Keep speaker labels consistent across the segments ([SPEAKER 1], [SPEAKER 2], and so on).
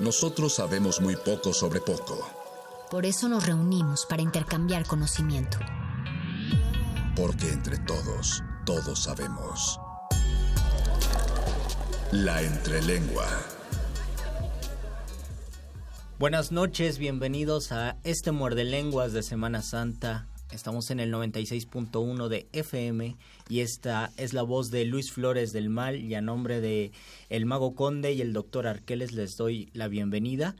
[SPEAKER 1] Nosotros sabemos muy poco sobre poco.
[SPEAKER 2] Por eso nos reunimos para intercambiar conocimiento.
[SPEAKER 1] Porque entre todos, todos sabemos. La entrelengua.
[SPEAKER 3] Buenas noches, bienvenidos a este Muerde Lenguas de Semana Santa. Estamos en el 96.1 de FM y esta es la voz de Luis Flores del Mal y a nombre de el Mago Conde y el Doctor Arqueles les doy la bienvenida.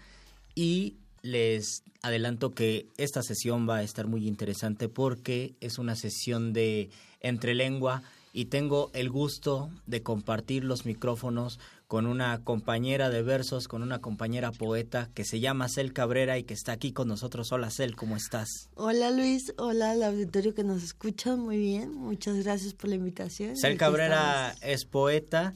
[SPEAKER 3] Y les adelanto que esta sesión va a estar muy interesante porque es una sesión de entrelengua y tengo el gusto de compartir los micrófonos con una compañera de versos, con una compañera poeta que se llama Cel Cabrera y que está aquí con nosotros. Hola Cel, ¿cómo estás?
[SPEAKER 4] Hola Luis, hola al auditorio que nos escucha, muy bien, muchas gracias por la invitación.
[SPEAKER 3] Cel Cabrera es poeta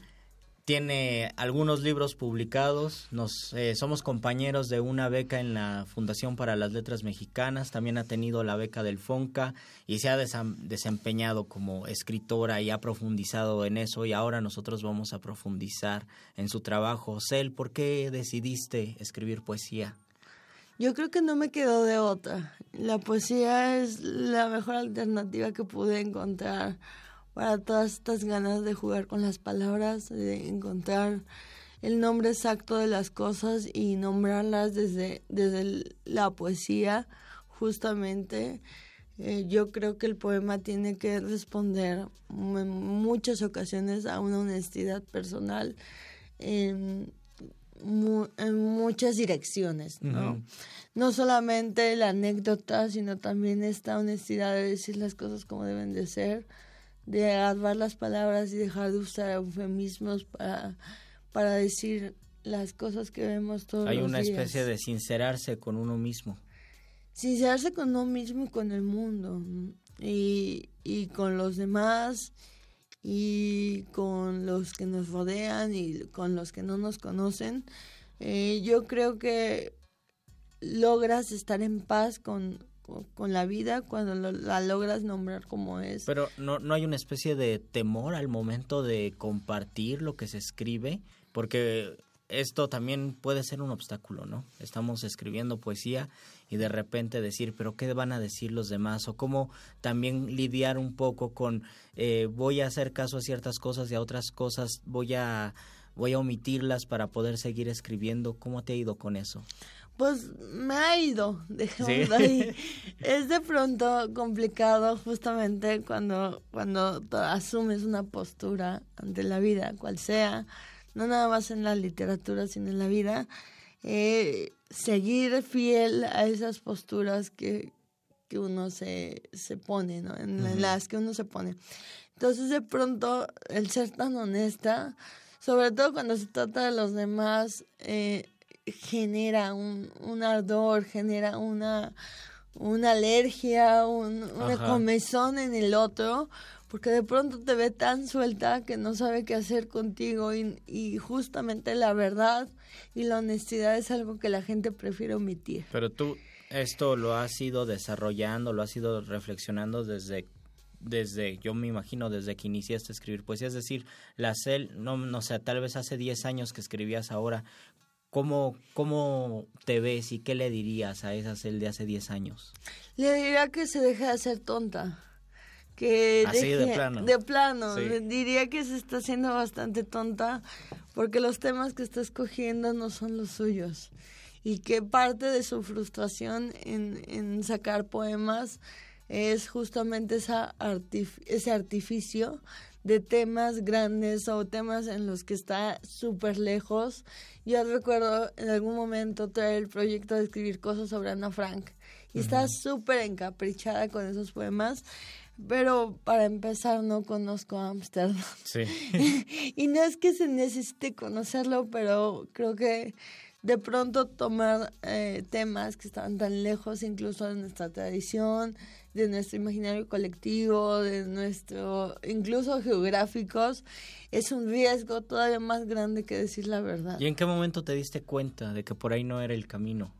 [SPEAKER 3] tiene algunos libros publicados, nos eh, somos compañeros de una beca en la Fundación para las Letras Mexicanas, también ha tenido la beca del FONCA y se ha desempeñado como escritora y ha profundizado en eso y ahora nosotros vamos a profundizar en su trabajo. Cel, ¿por qué decidiste escribir poesía?
[SPEAKER 4] Yo creo que no me quedó de otra. La poesía es la mejor alternativa que pude encontrar para todas estas ganas de jugar con las palabras, de encontrar el nombre exacto de las cosas y nombrarlas desde, desde la poesía, justamente. Eh, yo creo que el poema tiene que responder en muchas ocasiones a una honestidad personal en, muchas direcciones, ¿no? No solamente la anécdota, sino también esta honestidad de decir las cosas como deben de ser de agarrar las palabras y dejar de usar eufemismos para, para decir las cosas que vemos todos
[SPEAKER 3] Hay
[SPEAKER 4] los
[SPEAKER 3] una
[SPEAKER 4] días.
[SPEAKER 3] especie de sincerarse con uno mismo.
[SPEAKER 4] Sincerarse con uno mismo y con el mundo. Y, y con los demás y con los que nos rodean y con los que no nos conocen. Eh, yo creo que logras estar en paz con, con la vida cuando la logras nombrar como es.
[SPEAKER 3] Pero no, no hay una especie de temor al momento de compartir lo que se escribe, porque esto también puede ser un obstáculo, ¿no? Estamos escribiendo poesía y de repente decir, pero ¿qué van a decir los demás? O cómo también lidiar un poco con, eh, voy a hacer caso a ciertas cosas y a otras cosas voy a, voy a omitirlas para poder seguir escribiendo. ¿Cómo te ha ido con eso?
[SPEAKER 4] Pues me ha ido, dejémoslo ahí. es de pronto complicado justamente cuando, cuando asumes una postura ante la vida, cual sea, no nada más en la literatura, sino en la vida, eh, seguir fiel a esas posturas que, que uno se, se pone, ¿no? En, uh -huh. las que uno se pone. Entonces, de pronto, el ser tan honesta, sobre todo cuando se trata de los demás, eh, genera un, un, ardor, genera una, una alergia, un, una Ajá. comezón en el otro, porque de pronto te ve tan suelta que no sabe qué hacer contigo y, y, justamente la verdad y la honestidad es algo que la gente prefiere omitir.
[SPEAKER 3] Pero tú esto lo has ido desarrollando, lo has ido reflexionando desde desde, yo me imagino, desde que iniciaste a escribir poesía, es decir, la CEL, no, no sé, tal vez hace 10 años que escribías ahora, ¿cómo, ¿cómo te ves y qué le dirías a esa CEL de hace 10 años?
[SPEAKER 4] Le diría que se deje de hacer tonta que
[SPEAKER 3] Así de plano.
[SPEAKER 4] De plano, diría que se está haciendo bastante tonta porque los temas que está escogiendo no son los suyos y que parte de su frustración en, en sacar poemas es justamente esa ese artificio de temas grandes o temas en los que está súper lejos. Yo recuerdo en algún momento traer el proyecto de escribir cosas sobre Ana Frank y está súper encaprichada con esos poemas pero para empezar no conozco Ámsterdam.
[SPEAKER 3] Sí.
[SPEAKER 4] y no es que se necesite conocerlo, pero creo que de pronto tomar eh, temas que estaban tan lejos incluso de nuestra tradición, de nuestro imaginario colectivo, de nuestro, incluso geográficos, es un riesgo todavía más grande que decir la verdad.
[SPEAKER 3] ¿Y en qué momento te diste cuenta de que por ahí no era el camino?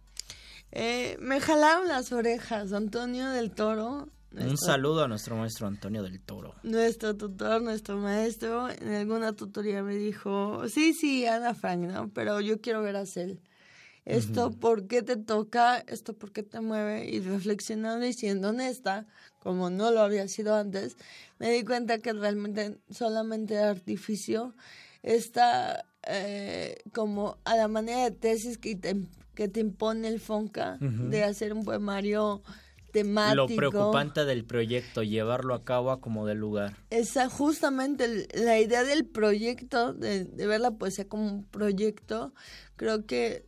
[SPEAKER 4] Eh, me jalaron las orejas. Antonio del Toro
[SPEAKER 3] un saludo a nuestro maestro Antonio del Toro.
[SPEAKER 4] Nuestro tutor, nuestro maestro, en alguna tutoría me dijo, sí, sí, Ana Frank, ¿no? Pero yo quiero ver a Cel. Esto, ¿por qué te toca? Esto, ¿por qué te mueve? Y reflexionando y siendo honesta, como no lo había sido antes, me di cuenta que realmente solamente de artificio está eh, como a la manera de tesis que te, que te impone el FONCA de hacer un poemario
[SPEAKER 3] lo preocupante del proyecto, llevarlo a cabo a como del lugar.
[SPEAKER 4] Esa justamente la idea del proyecto, de, ver la poesía como un proyecto, creo que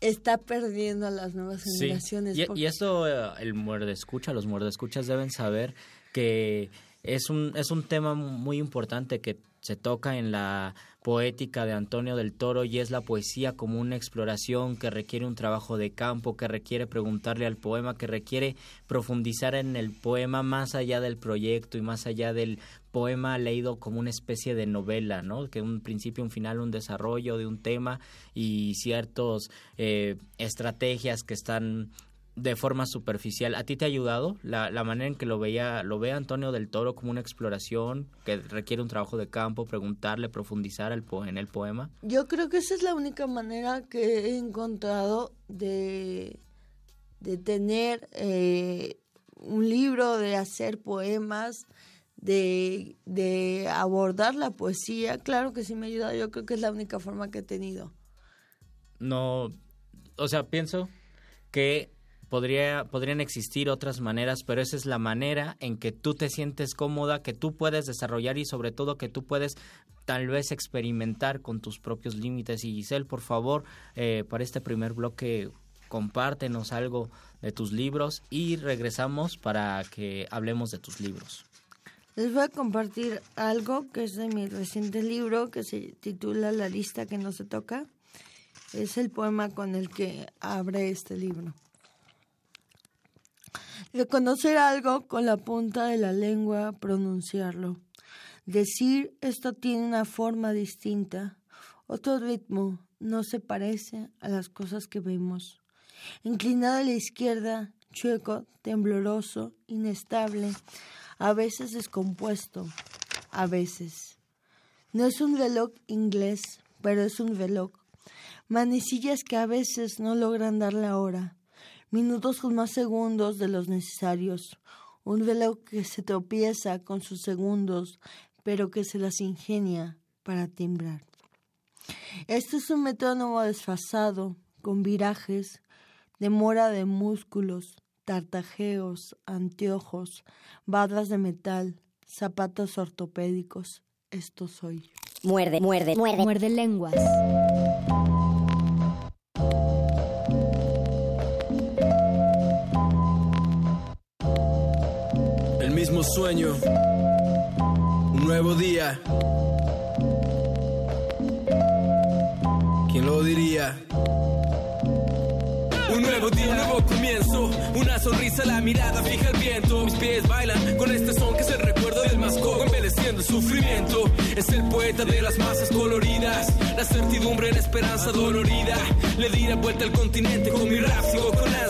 [SPEAKER 4] está perdiendo a las nuevas generaciones.
[SPEAKER 3] Y, y, esto eh, el muerde escucha, los muerde escuchas deben saber que es un, es un tema muy importante que se toca en la poética de Antonio del Toro y es la poesía como una exploración que requiere un trabajo de campo, que requiere preguntarle al poema, que requiere profundizar en el poema más allá del proyecto y más allá del poema leído como una especie de novela, ¿no? Que un principio, un final, un desarrollo de un tema y ciertas eh, estrategias que están de forma superficial. ¿A ti te ha ayudado la, la, manera en que lo veía lo ve Antonio del Toro como una exploración que requiere un trabajo de campo, preguntarle, profundizar el en el poema?
[SPEAKER 4] Yo creo que esa es la única manera que he encontrado de, de tener eh, un libro, de hacer poemas, de, de abordar la poesía. Claro que sí me ha ayudado, yo creo que es la única forma que he tenido.
[SPEAKER 3] No, o sea, pienso que podría, podrían existir otras maneras, pero esa es la manera en que tú te sientes cómoda, que tú puedes desarrollar y sobre todo que tú puedes tal vez experimentar con tus propios límites. Y Giselle, por favor, eh, para este primer bloque, compártenos algo de tus libros y regresamos para que hablemos de tus libros.
[SPEAKER 4] Les voy a compartir algo que es de mi reciente libro que se titula La lista que no se toca. Es el poema con el que abre este libro. Reconocer algo con la punta de la lengua, pronunciarlo. Decir esto tiene una forma distinta, otro ritmo, no se parece a las cosas que vemos. Inclinado a la izquierda, chueco, tembloroso, inestable, a veces descompuesto, a veces. No es un reloj inglés, pero es un reloj. Manecillas que a veces no logran dar la hora minutos con más segundos de los necesarios, un velo que se tropieza con sus segundos, pero que se las ingenia para timbrar. Este es un metrónomo desfasado, con virajes, demora de músculos, tartajeos, anteojos, barras de metal, zapatos ortopédicos. Esto soy.
[SPEAKER 2] Muerde, muerde, muerde. Muerde lenguas.
[SPEAKER 5] mismo sueño, un nuevo día. ¿Quién lo diría? Un nuevo día, nuevo comienzo. Una sonrisa, la mirada fija el viento. Mis pies bailan con este son que es el recuerdo del mascogo, embeleciendo el sufrimiento. Es el poeta de las masas coloridas. La certidumbre en esperanza dolorida. Le di la vuelta al continente con mi rap, sigo con ansia.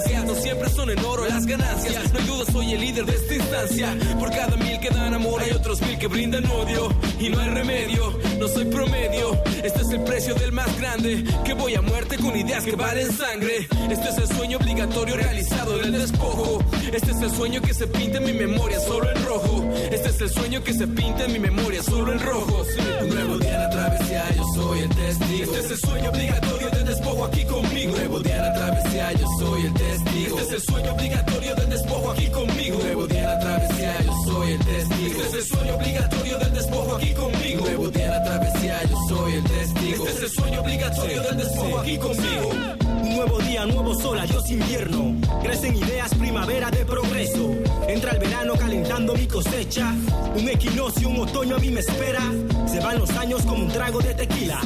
[SPEAKER 5] Siempre son en oro las ganancias. No hay duda, soy el líder de esta instancia. Por cada mil que dan amor, hay otros mil que brindan odio. Y no hay remedio, no soy promedio. Este es el precio del más grande. Que voy a muerte con ideas que valen sangre. Este es el sueño obligatorio realizado en el despojo. Este es el sueño que se pinta en mi memoria solo en rojo. Este es el sueño que se pinta en mi memoria solo en rojo. Un nuevo día en la travesía, yo soy el testigo. Este es el sueño obligatorio del despojo aquí conmigo. Nuevo día la travesía, yo soy el testigo. Este es el sueño obligatorio del despojo aquí conmigo. Nuevo día la travesía, yo soy el testigo. Este es el sueño obligatorio del despojo aquí conmigo. Nuevo día la travesía, yo soy el testigo. Este es el sueño obligatorio del despojo aquí conmigo.
[SPEAKER 6] Nuevo día, nuevo sol, adiós invierno. Crecen ideas, primavera de progreso. Entra el verano calentando mi cosecha. Un equinoccio, un otoño a mí me espera. Se van los años como un trago de tequila.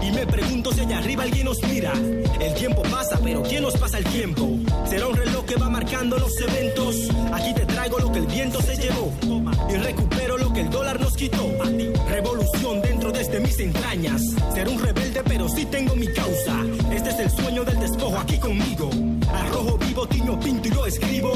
[SPEAKER 6] Y me pregunto si allá arriba alguien nos mira. El tiempo pasa, pero ¿quién nos pasa el tiempo? Será un reloj que va marcando los eventos. Aquí te traigo lo que el viento se llevó. Y recupero que el dólar nos quitó. Revolución dentro desde mis entrañas. Ser un rebelde, pero sí tengo mi causa. Este es el sueño del despojo aquí conmigo. Arrojo vivo, tiño, pinto y lo escribo.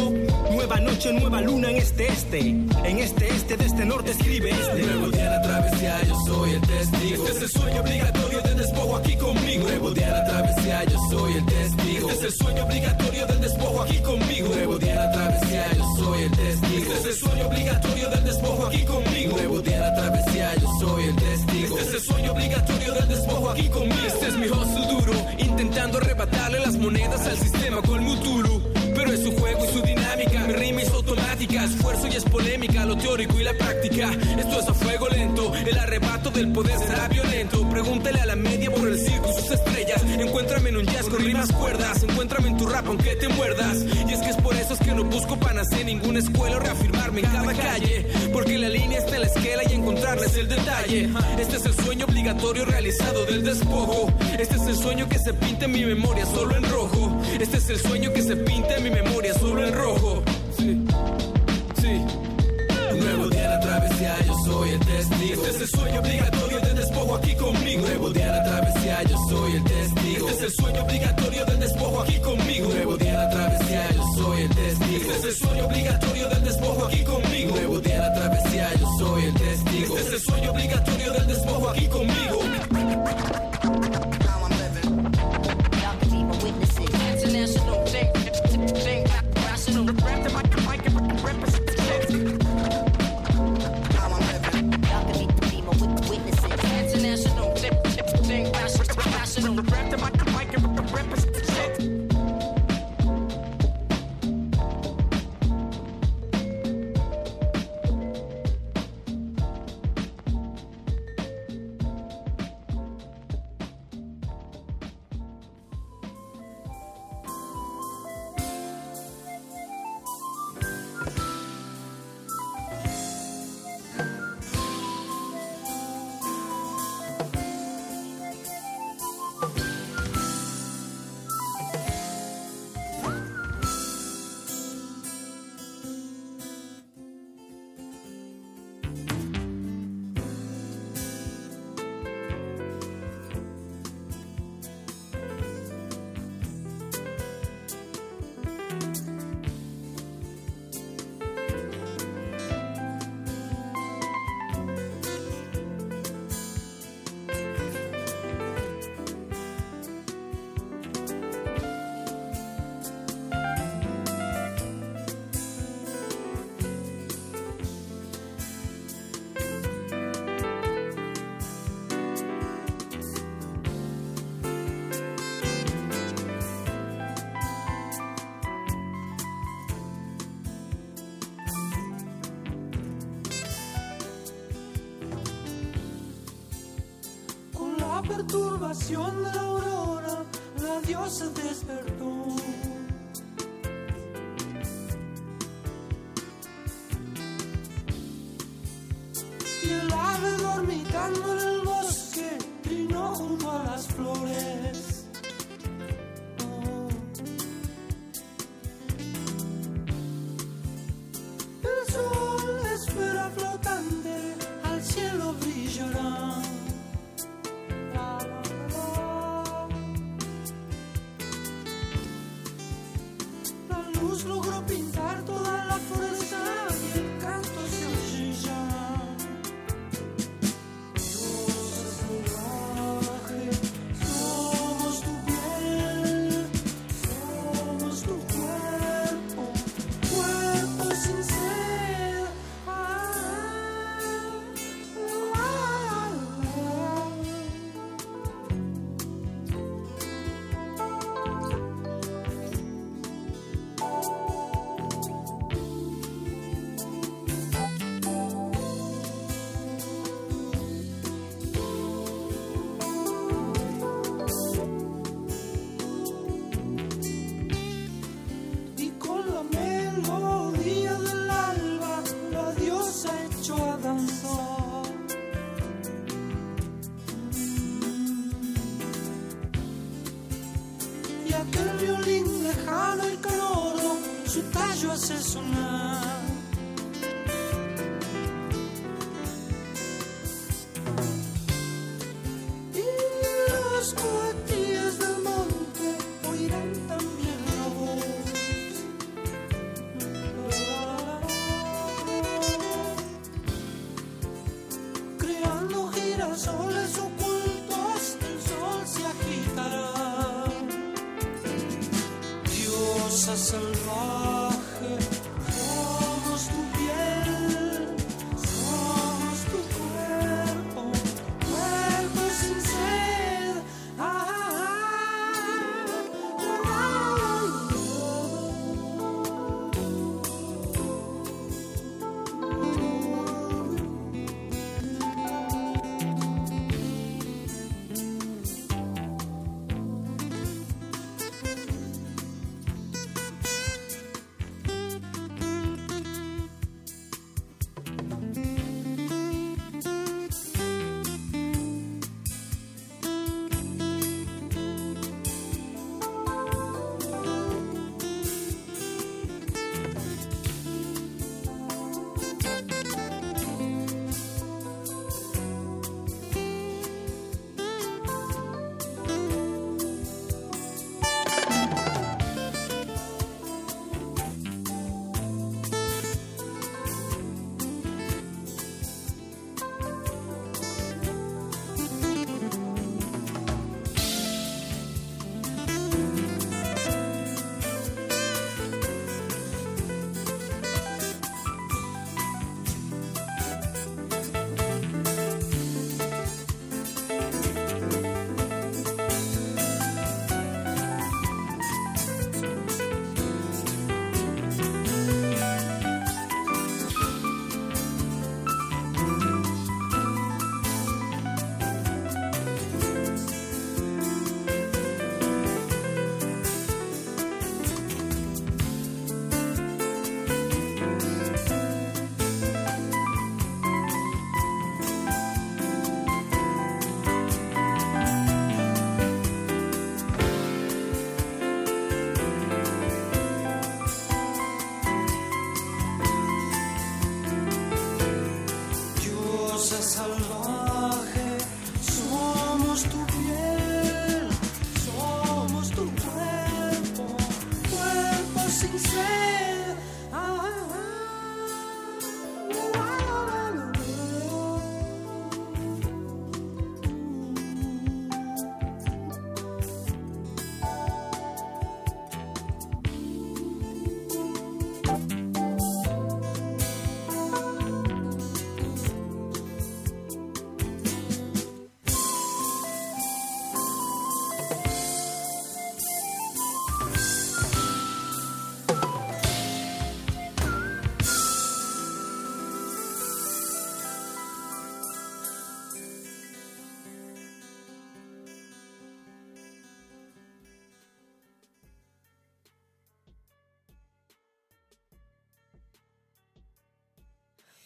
[SPEAKER 6] Nueva noche, nueva luna en este este. En este este, de este norte escribe este.
[SPEAKER 5] Nuevo día la travesía, yo soy el testigo. Este es el sueño obligatorio del despojo aquí conmigo. Nuevo día la travesía, yo soy el testigo. Este es el sueño obligatorio del despojo aquí conmigo. Nuevo día la travesía, yo soy el testigo. Este es el sueño obligatorio del despojo aquí conmigo. Nuevo día la travesía, yo soy el testigo. Este es el sueño obligatorio del despojo aquí conmigo. Este es mi hustle duro, intentando arrebatarle las monedas al sistema con Mutulu. Pero es su juego y su dinámica, mi rima esfuerzo y es polémica, lo teórico y la práctica. Esto es a fuego lento, el arrebato del poder será violento. Pregúntale a la media por el circo y sus estrellas. Encuéntrame en un jazz con rimas cuerdas, encuéntrame en tu rap aunque te muerdas. Y es que es por eso es que no busco panas en ninguna escuela o reafirmarme en cada calle. Porque la línea está en la esquela y encontrarla es el detalle. Este es el sueño obligatorio realizado del despojo. Este es el sueño que se pinta en mi memoria solo en rojo. Este es el sueño que se pinta en mi memoria solo en rojo. Travesía, yo soy el testigo. Este es el sueño obligatorio del despojo aquí conmigo. Nuevo día la travesía, yo soy el testigo. Este es el sueño obligatorio del despojo aquí conmigo. Nuevo día la travesía, yo soy el testigo. Este es el sueño obligatorio del despojo aquí conmigo. Nuevo día la travesía, yo soy el testigo. Este es el sueño obligatorio del despojo aquí conmigo.
[SPEAKER 7] Hace sonar.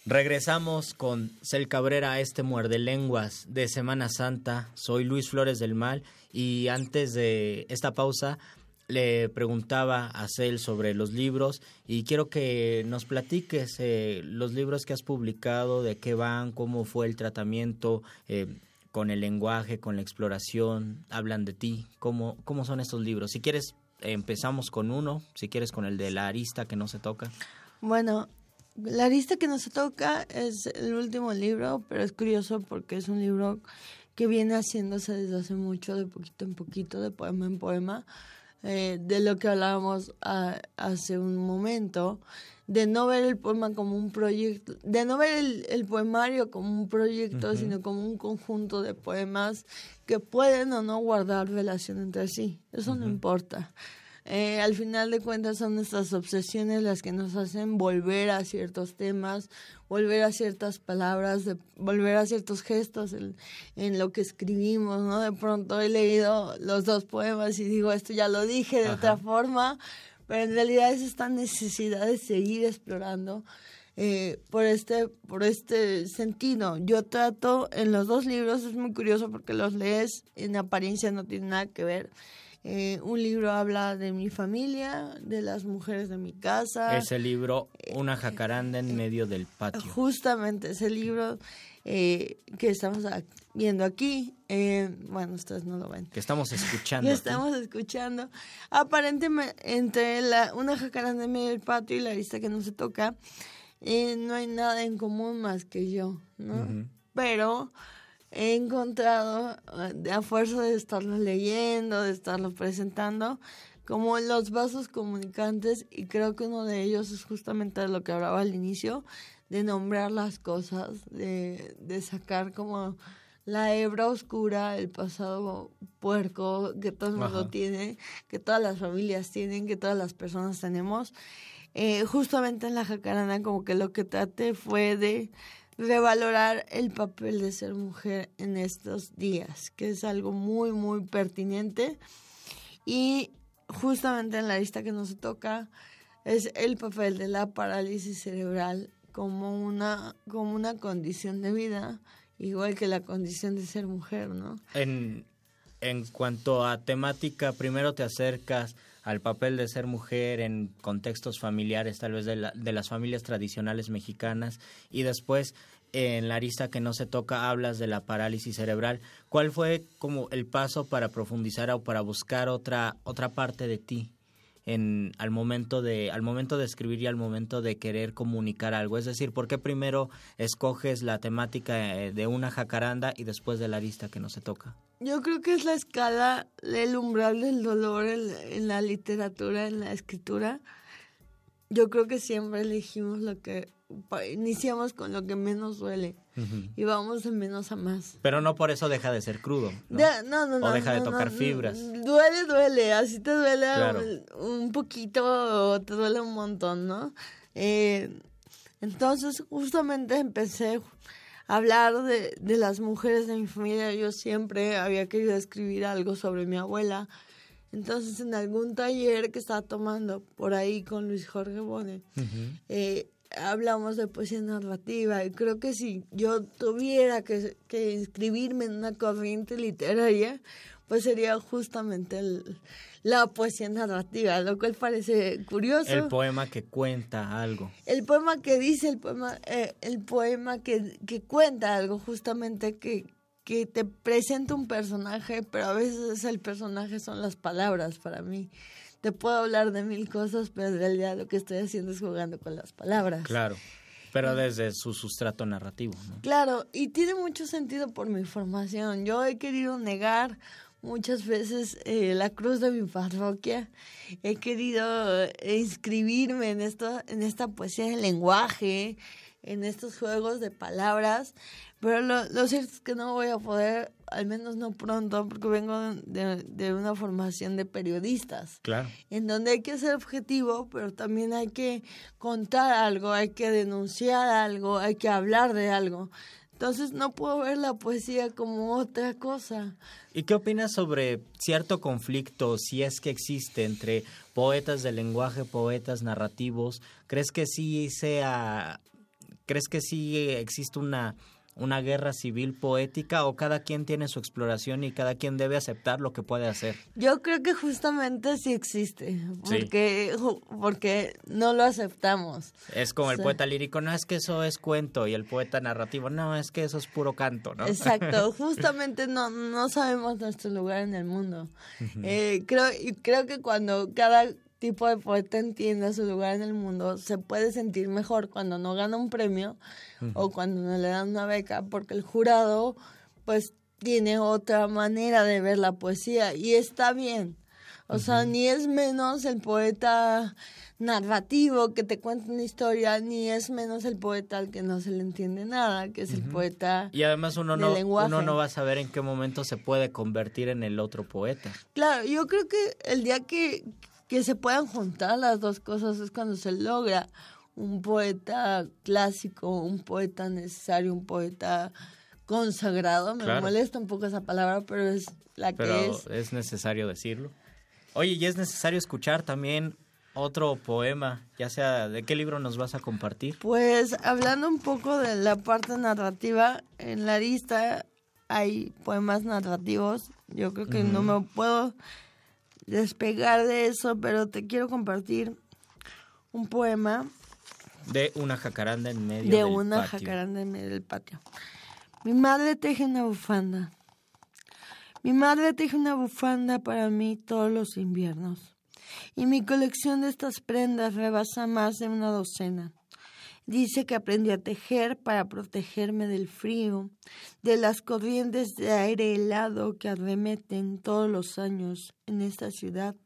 [SPEAKER 3] Regresamos con Cel Cabrera a este muerde lenguas de Semana Santa. Soy Luis Flores del Mal y antes de esta pausa le preguntaba a Cel sobre los libros y quiero que nos platiques eh, los libros que has publicado, de qué van, cómo fue el tratamiento eh, con el lenguaje, con la exploración, hablan de ti, cómo, cómo son estos libros. Si quieres, empezamos con uno, si quieres con el de la arista que no se toca.
[SPEAKER 4] Bueno, la lista que nos toca es el último libro, pero es curioso porque es un libro que viene haciéndose desde hace mucho, de poquito en poquito, de poema en poema, eh, de lo que hablábamos a- hace un momento, de no ver el poema como un proyecto, de no ver el, el poemario como un proyecto, sino como un conjunto de poemas que pueden o no guardar relación entre sí. Eso no importa. Eh, al final de cuentas son nuestras obsesiones las que nos hacen volver a ciertos temas, volver a ciertas palabras, de, volver a ciertos gestos en, en lo que escribimos, ¿no? De pronto he leído los dos poemas y digo, esto ya lo dije de otra forma, pero en realidad es esta necesidad de seguir explorando eh, por este por este sentido. Yo trato en los dos libros, es muy curioso porque los lees, en apariencia no tienen nada que ver. Eh, un libro habla de mi familia, de las mujeres de mi casa.
[SPEAKER 3] Ese libro, Una jacaranda en medio del patio.
[SPEAKER 4] Justamente ese libro eh, que estamos a- viendo aquí. eh, bueno, ustedes no lo ven.
[SPEAKER 3] Que estamos escuchando.
[SPEAKER 4] Que
[SPEAKER 3] aquí.
[SPEAKER 4] estamos escuchando. Aparentemente, entre la, una jacaranda en medio del patio y la lista que no se toca, eh, no hay nada en común más que yo, ¿no? Pero he encontrado, eh, a fuerza de estarlo leyendo, de estarlo presentando, como los vasos comunicantes, y creo que uno de ellos es justamente lo que hablaba al inicio, de nombrar las cosas, de, de sacar como la hebra oscura, el pasado puerco que todo el mundo
[SPEAKER 3] Ajá.
[SPEAKER 4] tiene, que todas las familias tienen, que todas las personas tenemos. Eh, justamente en la jacaranda como que lo que traté fue de revalorar el papel de ser mujer en estos días, que es algo muy, muy pertinente. Y justamente en la lista que nos toca es el papel de la parálisis cerebral como una, como una condición de vida, igual que la condición de ser mujer, ¿no?
[SPEAKER 3] En, en cuanto a temática, primero te acercas al papel de ser mujer en contextos familiares, tal vez de, la- de las familias tradicionales mexicanas, y después en la arista que no se toca hablas de la parálisis cerebral. ¿Cuál fue como el paso para profundizar o para buscar otra otra parte de ti? Al momento de al momento de escribir y al momento de querer comunicar algo es decir por qué primero escoges la temática eh, de una jacaranda y después de la arista que no se toca
[SPEAKER 4] Yo creo que es la escala, el umbral del dolor en, en la literatura, en la escritura. Yo creo que siempre elegimos lo que, iniciamos con lo que menos duele y vamos de menos a más.
[SPEAKER 3] pero no por eso deja de ser crudo ¿no?
[SPEAKER 4] De- no, no,
[SPEAKER 3] o deja de tocar fibras
[SPEAKER 4] Duele, duele, así te duele
[SPEAKER 3] Claro.
[SPEAKER 4] un, un poquito o te duele un montón, ¿no? Eh, entonces, justamente empecé a hablar de, de las mujeres de mi familia. Yo siempre había querido escribir algo sobre mi abuela. Entonces, en algún taller que estaba tomando por ahí con Luis Jorge Bone, eh, hablamos de poesía narrativa y creo que si yo tuviera que, que inscribirme en una corriente literaria, pues sería justamente el- la poesía narrativa, lo cual parece curioso.
[SPEAKER 3] el poema que cuenta algo
[SPEAKER 4] El poema que dice, el poema, eh, el poema que, que cuenta algo, justamente que, que te presenta un personaje, pero a veces el personaje son las palabras para mí. Te puedo hablar de mil cosas, pero en realidad lo que estoy haciendo es jugando con las palabras.
[SPEAKER 3] claro pero desde su sustrato narrativo ¿no?
[SPEAKER 4] Claro, y tiene mucho sentido por mi formación. Yo he querido negar muchas veces eh, la cruz de mi parroquia. He querido eh, inscribirme en esto, en esta poesía del lenguaje, en estos juegos de palabras, pero lo, lo cierto es que no voy a poder, al menos no pronto, porque vengo de, de una formación de periodistas
[SPEAKER 3] claro
[SPEAKER 4] en donde hay que ser objetivo, pero también hay que contar algo, hay que denunciar algo, hay que hablar de algo. Entonces no puedo ver la poesía como otra cosa.
[SPEAKER 3] ¿Y qué opinas sobre cierto conflicto, si es que existe, entre poetas del lenguaje, poetas narrativos? ¿Crees que sí sea, crees que sí existe una, una guerra civil poética o cada quien tiene su exploración y cada quien debe aceptar lo que puede hacer?
[SPEAKER 4] Yo creo que justamente sí existe, porque, porque no lo aceptamos.
[SPEAKER 3] Es como el poeta lírico, no es que eso es cuento, y el poeta narrativo, no, es que eso es puro canto, ¿no?
[SPEAKER 4] Exacto, justamente no, no sabemos nuestro lugar en el mundo. Eh, creo, y creo que cuando cada tipo de poeta entiende su lugar en el mundo, se puede sentir mejor cuando no gana un premio o cuando no le dan una beca, porque el jurado pues tiene otra manera de ver la poesía y está bien. O sea, ni es menos el poeta narrativo que te cuenta una historia, ni es menos el poeta al que no se le entiende nada, que es el poeta
[SPEAKER 3] Y además uno no,
[SPEAKER 4] lenguaje.
[SPEAKER 3] uno no va a saber en qué momento se puede convertir en el otro poeta.
[SPEAKER 4] Claro, yo creo que el día que, que se puedan juntar las dos cosas es cuando se logra un poeta clásico, un poeta necesario, un poeta consagrado. Me
[SPEAKER 3] Claro.
[SPEAKER 4] molesta un poco esa palabra, pero es la que es.
[SPEAKER 3] es necesario decirlo. Oye, y es necesario escuchar también otro poema, ya sea de qué libro nos vas a compartir.
[SPEAKER 4] Pues hablando un poco de la parte narrativa, en la lista hay poemas narrativos. Yo creo que no me puedo despegar de eso, pero te quiero compartir un poema
[SPEAKER 3] De una jacaranda en medio
[SPEAKER 4] de
[SPEAKER 3] del
[SPEAKER 4] una
[SPEAKER 3] patio.
[SPEAKER 4] jacaranda en medio del patio. Mi madre teje una bufanda. Mi madre teje una bufanda para mí todos los inviernos. Y mi colección de estas prendas rebasa más de una docena. Dice que aprendió a tejer para protegerme del frío, de las corrientes de aire helado que arremeten todos los años en esta ciudad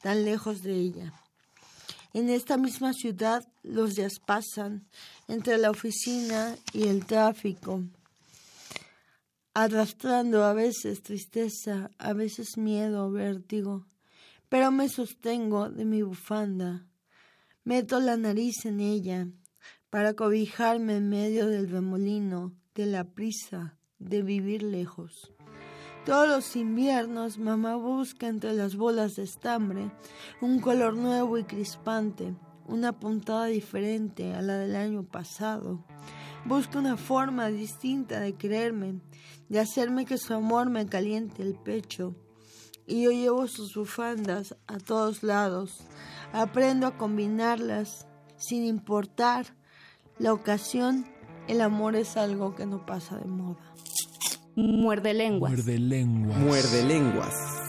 [SPEAKER 4] tan lejos de ella. En esta misma ciudad los días pasan entre la oficina y el tráfico, arrastrando a veces tristeza, a veces miedo vértigo, pero me sostengo de mi bufanda, meto la nariz en ella para cobijarme en medio del remolino, de la prisa, de vivir lejos. Todos los inviernos mamá busca entre las bolas de estambre un color nuevo y crispante, una puntada diferente a la del año pasado. Busca una forma distinta de quererme, de hacerme que su amor me caliente el pecho. Y yo llevo sus bufandas a todos lados. Aprendo a combinarlas sin importar la ocasión. El amor es algo que no pasa de moda.
[SPEAKER 8] Muerde lenguas.
[SPEAKER 9] Muerde lenguas.
[SPEAKER 10] Muerde lenguas.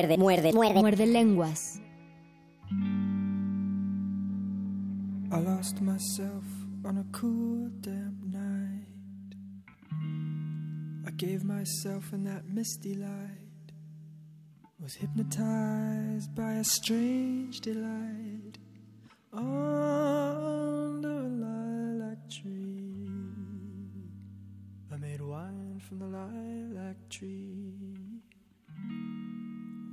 [SPEAKER 9] Muerde, muerde, muerde.
[SPEAKER 2] Muerde lenguas.
[SPEAKER 11] I lost myself on a cool, damp night. I gave myself in that misty light. Was hypnotized by a strange delight under a lilac tree. I made wine from the lilac tree.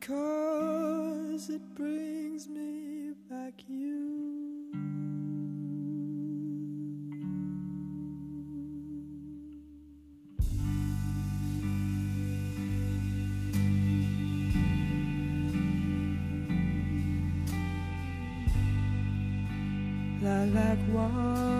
[SPEAKER 11] because it brings me back you. Lilac wine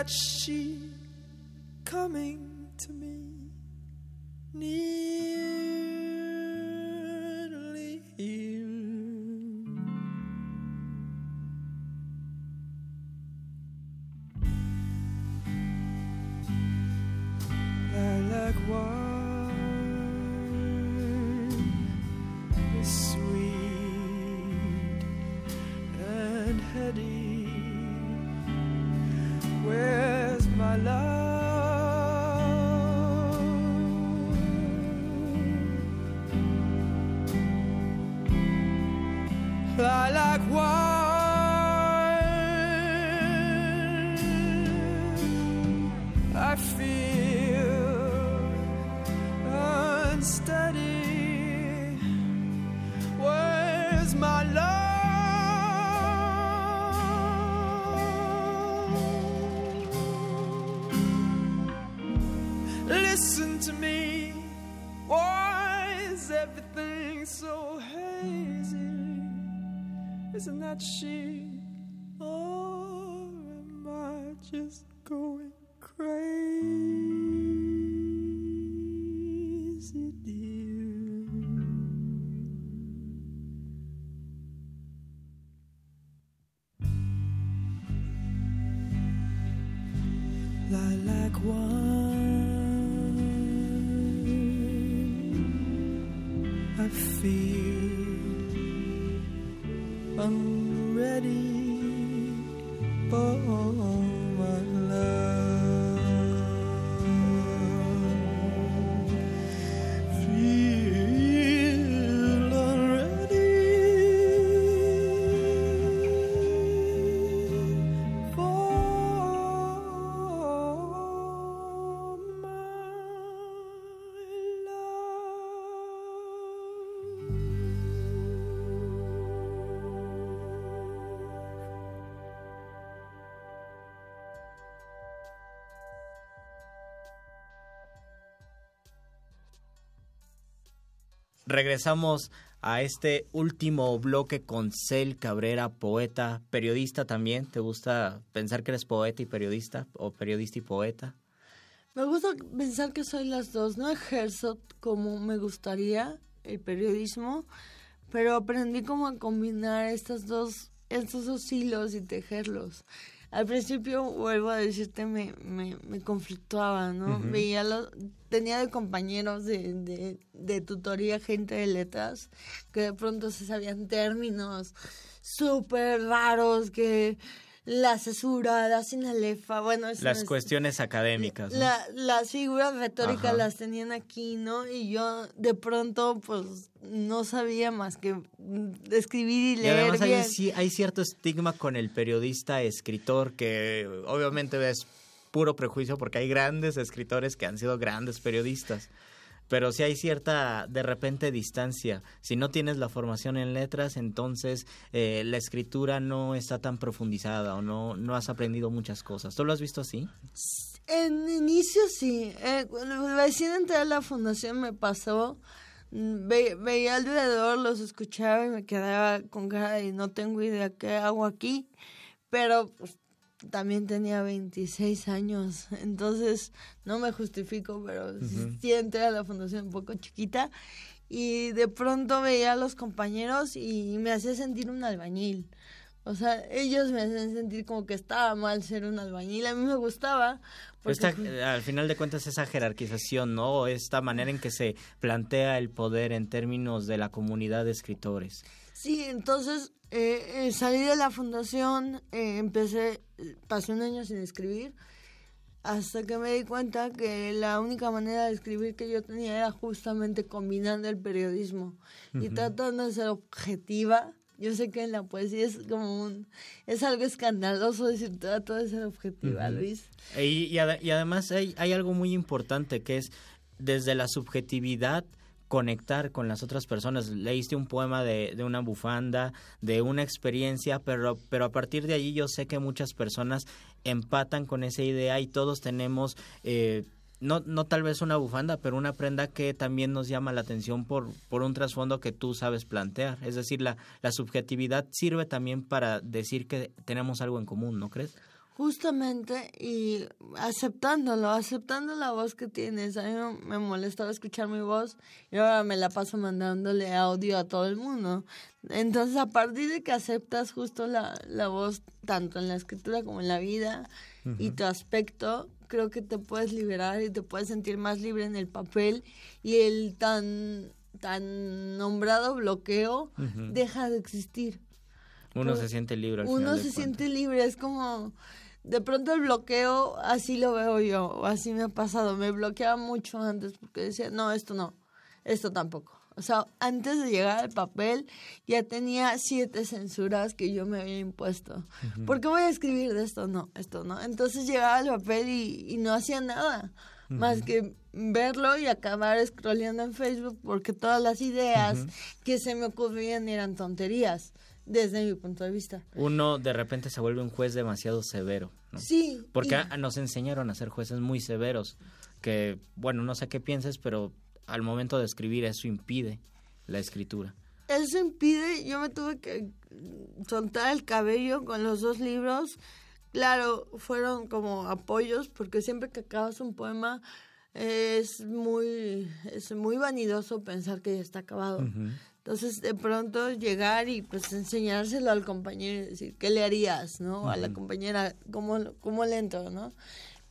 [SPEAKER 11] that she that she?
[SPEAKER 3] Regresamos a este último bloque con Cel Cabrera, poeta, periodista también. ¿Te gusta pensar que eres poeta y periodista o periodista y poeta?
[SPEAKER 4] Me gusta pensar que soy las dos. No ejerzo como me gustaría el periodismo, pero aprendí como a combinar estas dos, estos dos hilos y tejerlos. Al principio, vuelvo a decirte, me, me, me conflictuaba, ¿no? Veía los, tenía de compañeros de, de, de tutoría gente de letras que de pronto se sabían términos súper raros que la cesura, la sinalefa, bueno...
[SPEAKER 3] Las
[SPEAKER 4] es-
[SPEAKER 3] cuestiones académicas. ¿no?
[SPEAKER 4] la, las figuras retóricas
[SPEAKER 3] Ajá.
[SPEAKER 4] las tenían aquí, ¿no? Y yo de pronto, pues, no sabía más que escribir y
[SPEAKER 3] Y
[SPEAKER 4] leer
[SPEAKER 3] además hay,
[SPEAKER 4] bien.
[SPEAKER 3] sí- hay cierto estigma con el periodista escritor que obviamente es puro prejuicio porque hay grandes escritores que han sido grandes periodistas. Pero sí hay cierta, de repente, distancia. Si no tienes la formación en letras, entonces eh, la escritura no está tan profundizada o no, no has aprendido muchas cosas. ¿Tú lo has visto así?
[SPEAKER 4] En inicio sí. Eh, recién entré a la fundación me pasó. mm, ve- veía alrededor, los escuchaba y me quedaba con cara de no tengo idea qué hago aquí. Pero pues, también tenía 26 años. Entonces no me justifico, pero sí- sí entré a la fundación un poco chiquita. Y de pronto veía a los compañeros y me hacía sentir un albañil. O sea, ellos me hacían sentir como que estaba mal ser un albañil. A mí me gustaba. porque,
[SPEAKER 3] Esta, eh, al final de cuentas, esa jerarquización, ¿no? Esta manera en que se plantea el poder en términos de la comunidad de escritores.
[SPEAKER 4] Sí, entonces eh, eh, salí de la fundación, eh, empecé, pasé un año sin escribir, hasta que me di cuenta que la única manera de escribir que yo tenía era justamente combinando el periodismo y
[SPEAKER 3] Ujú.
[SPEAKER 4] tratando de ser objetiva. Yo sé que en la poesía es como un, es algo escandaloso decir trato de ser objetiva,
[SPEAKER 3] Ujú.
[SPEAKER 4] Luis.
[SPEAKER 3] Y, y ade- y además hay, hay algo muy importante que es desde la subjetividad conectar con las otras personas. Leíste un poema de, de una bufanda, de una experiencia, pero, pero a partir de allí yo sé que muchas personas empatan con esa idea y todos tenemos... eh, no, no tal vez una bufanda, pero una prenda que también nos llama la atención por, por un trasfondo que tú sabes plantear. Es decir, la, la subjetividad sirve también para decir que tenemos algo en común, ¿no crees?
[SPEAKER 4] Justamente, y aceptándolo, aceptando la voz que tienes. A mí me- molestaba escuchar mi voz y ahora me la paso mandándole audio a todo el mundo. Entonces, a partir de que aceptas justo la, la voz, tanto en la escritura como en la vida, y tu aspecto, creo que te puedes liberar y te puedes sentir más libre en el papel y el tan, tan nombrado bloqueo deja de existir.
[SPEAKER 3] Uno se siente libre al
[SPEAKER 4] uno
[SPEAKER 3] final
[SPEAKER 4] se siente libre, es como de pronto el bloqueo, así lo veo yo, o así me ha pasado, me bloqueaba mucho antes porque decía, no, esto no, esto tampoco. O sea, antes de llegar al papel ya tenía siete censuras que yo me había impuesto.
[SPEAKER 9] Ujú.
[SPEAKER 4] ¿Por qué voy a escribir de esto? No, esto no. Entonces llegaba al papel y, y no hacía nada más que verlo y acabar scrolleando en Facebook porque todas las ideas que se me ocurrían eran tonterías desde mi punto de vista.
[SPEAKER 3] Uno de repente se vuelve un juez demasiado severo, ¿no?
[SPEAKER 4] Sí.
[SPEAKER 3] Porque
[SPEAKER 4] y-
[SPEAKER 3] nos enseñaron a ser jueces muy severos, que, bueno, no sé qué pienses, pero al momento de escribir eso impide la escritura.
[SPEAKER 4] Eso impide, yo me tuve que soltar el cabello con los dos libros. Claro, fueron como apoyos, porque siempre que acabas un poema es muy, es muy vanidoso pensar que ya está acabado. Entonces, de pronto llegar y pues enseñárselo al compañero y decir, ¿qué le harías, no? A la compañera, ¿cómo, cómo le entro, no?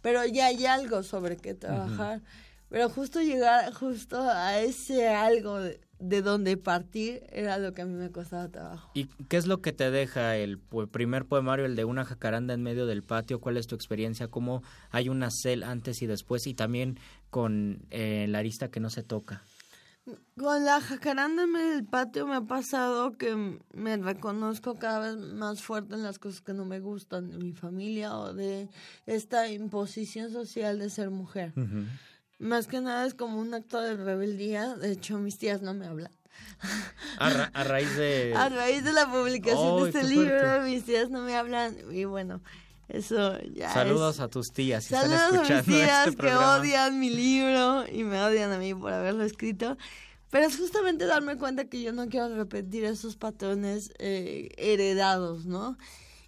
[SPEAKER 4] Pero ya hay algo sobre qué trabajar. Pero justo llegar justo a ese algo de, de donde partir era lo que a mí me costaba trabajo.
[SPEAKER 3] ¿Y qué es lo que te deja el primer poemario, el de una jacaranda en medio del patio? ¿Cuál es tu experiencia? ¿Cómo hay una cel antes y después? Y también con eh, la arista que no se toca.
[SPEAKER 4] Con la jacaranda en del patio me ha pasado que me reconozco cada vez más fuerte en las cosas que no me gustan de mi familia o de esta imposición social de ser mujer. Más que nada es como un acto de rebeldía. De hecho, mis tías no me hablan.
[SPEAKER 3] A, ra- a raíz de...
[SPEAKER 4] A raíz de la publicación
[SPEAKER 3] ¡Ay,
[SPEAKER 4] de este libro, mis tías no me hablan. Y bueno, eso ya
[SPEAKER 3] Saludos
[SPEAKER 4] es...
[SPEAKER 3] a tus tías si están
[SPEAKER 4] Saludos a mis
[SPEAKER 3] escuchando
[SPEAKER 4] tías
[SPEAKER 3] este
[SPEAKER 4] que odian mi libro y me odian a mí por haberlo escrito. Pero es justamente darme cuenta que yo no quiero repetir esos patrones eh, heredados, ¿no?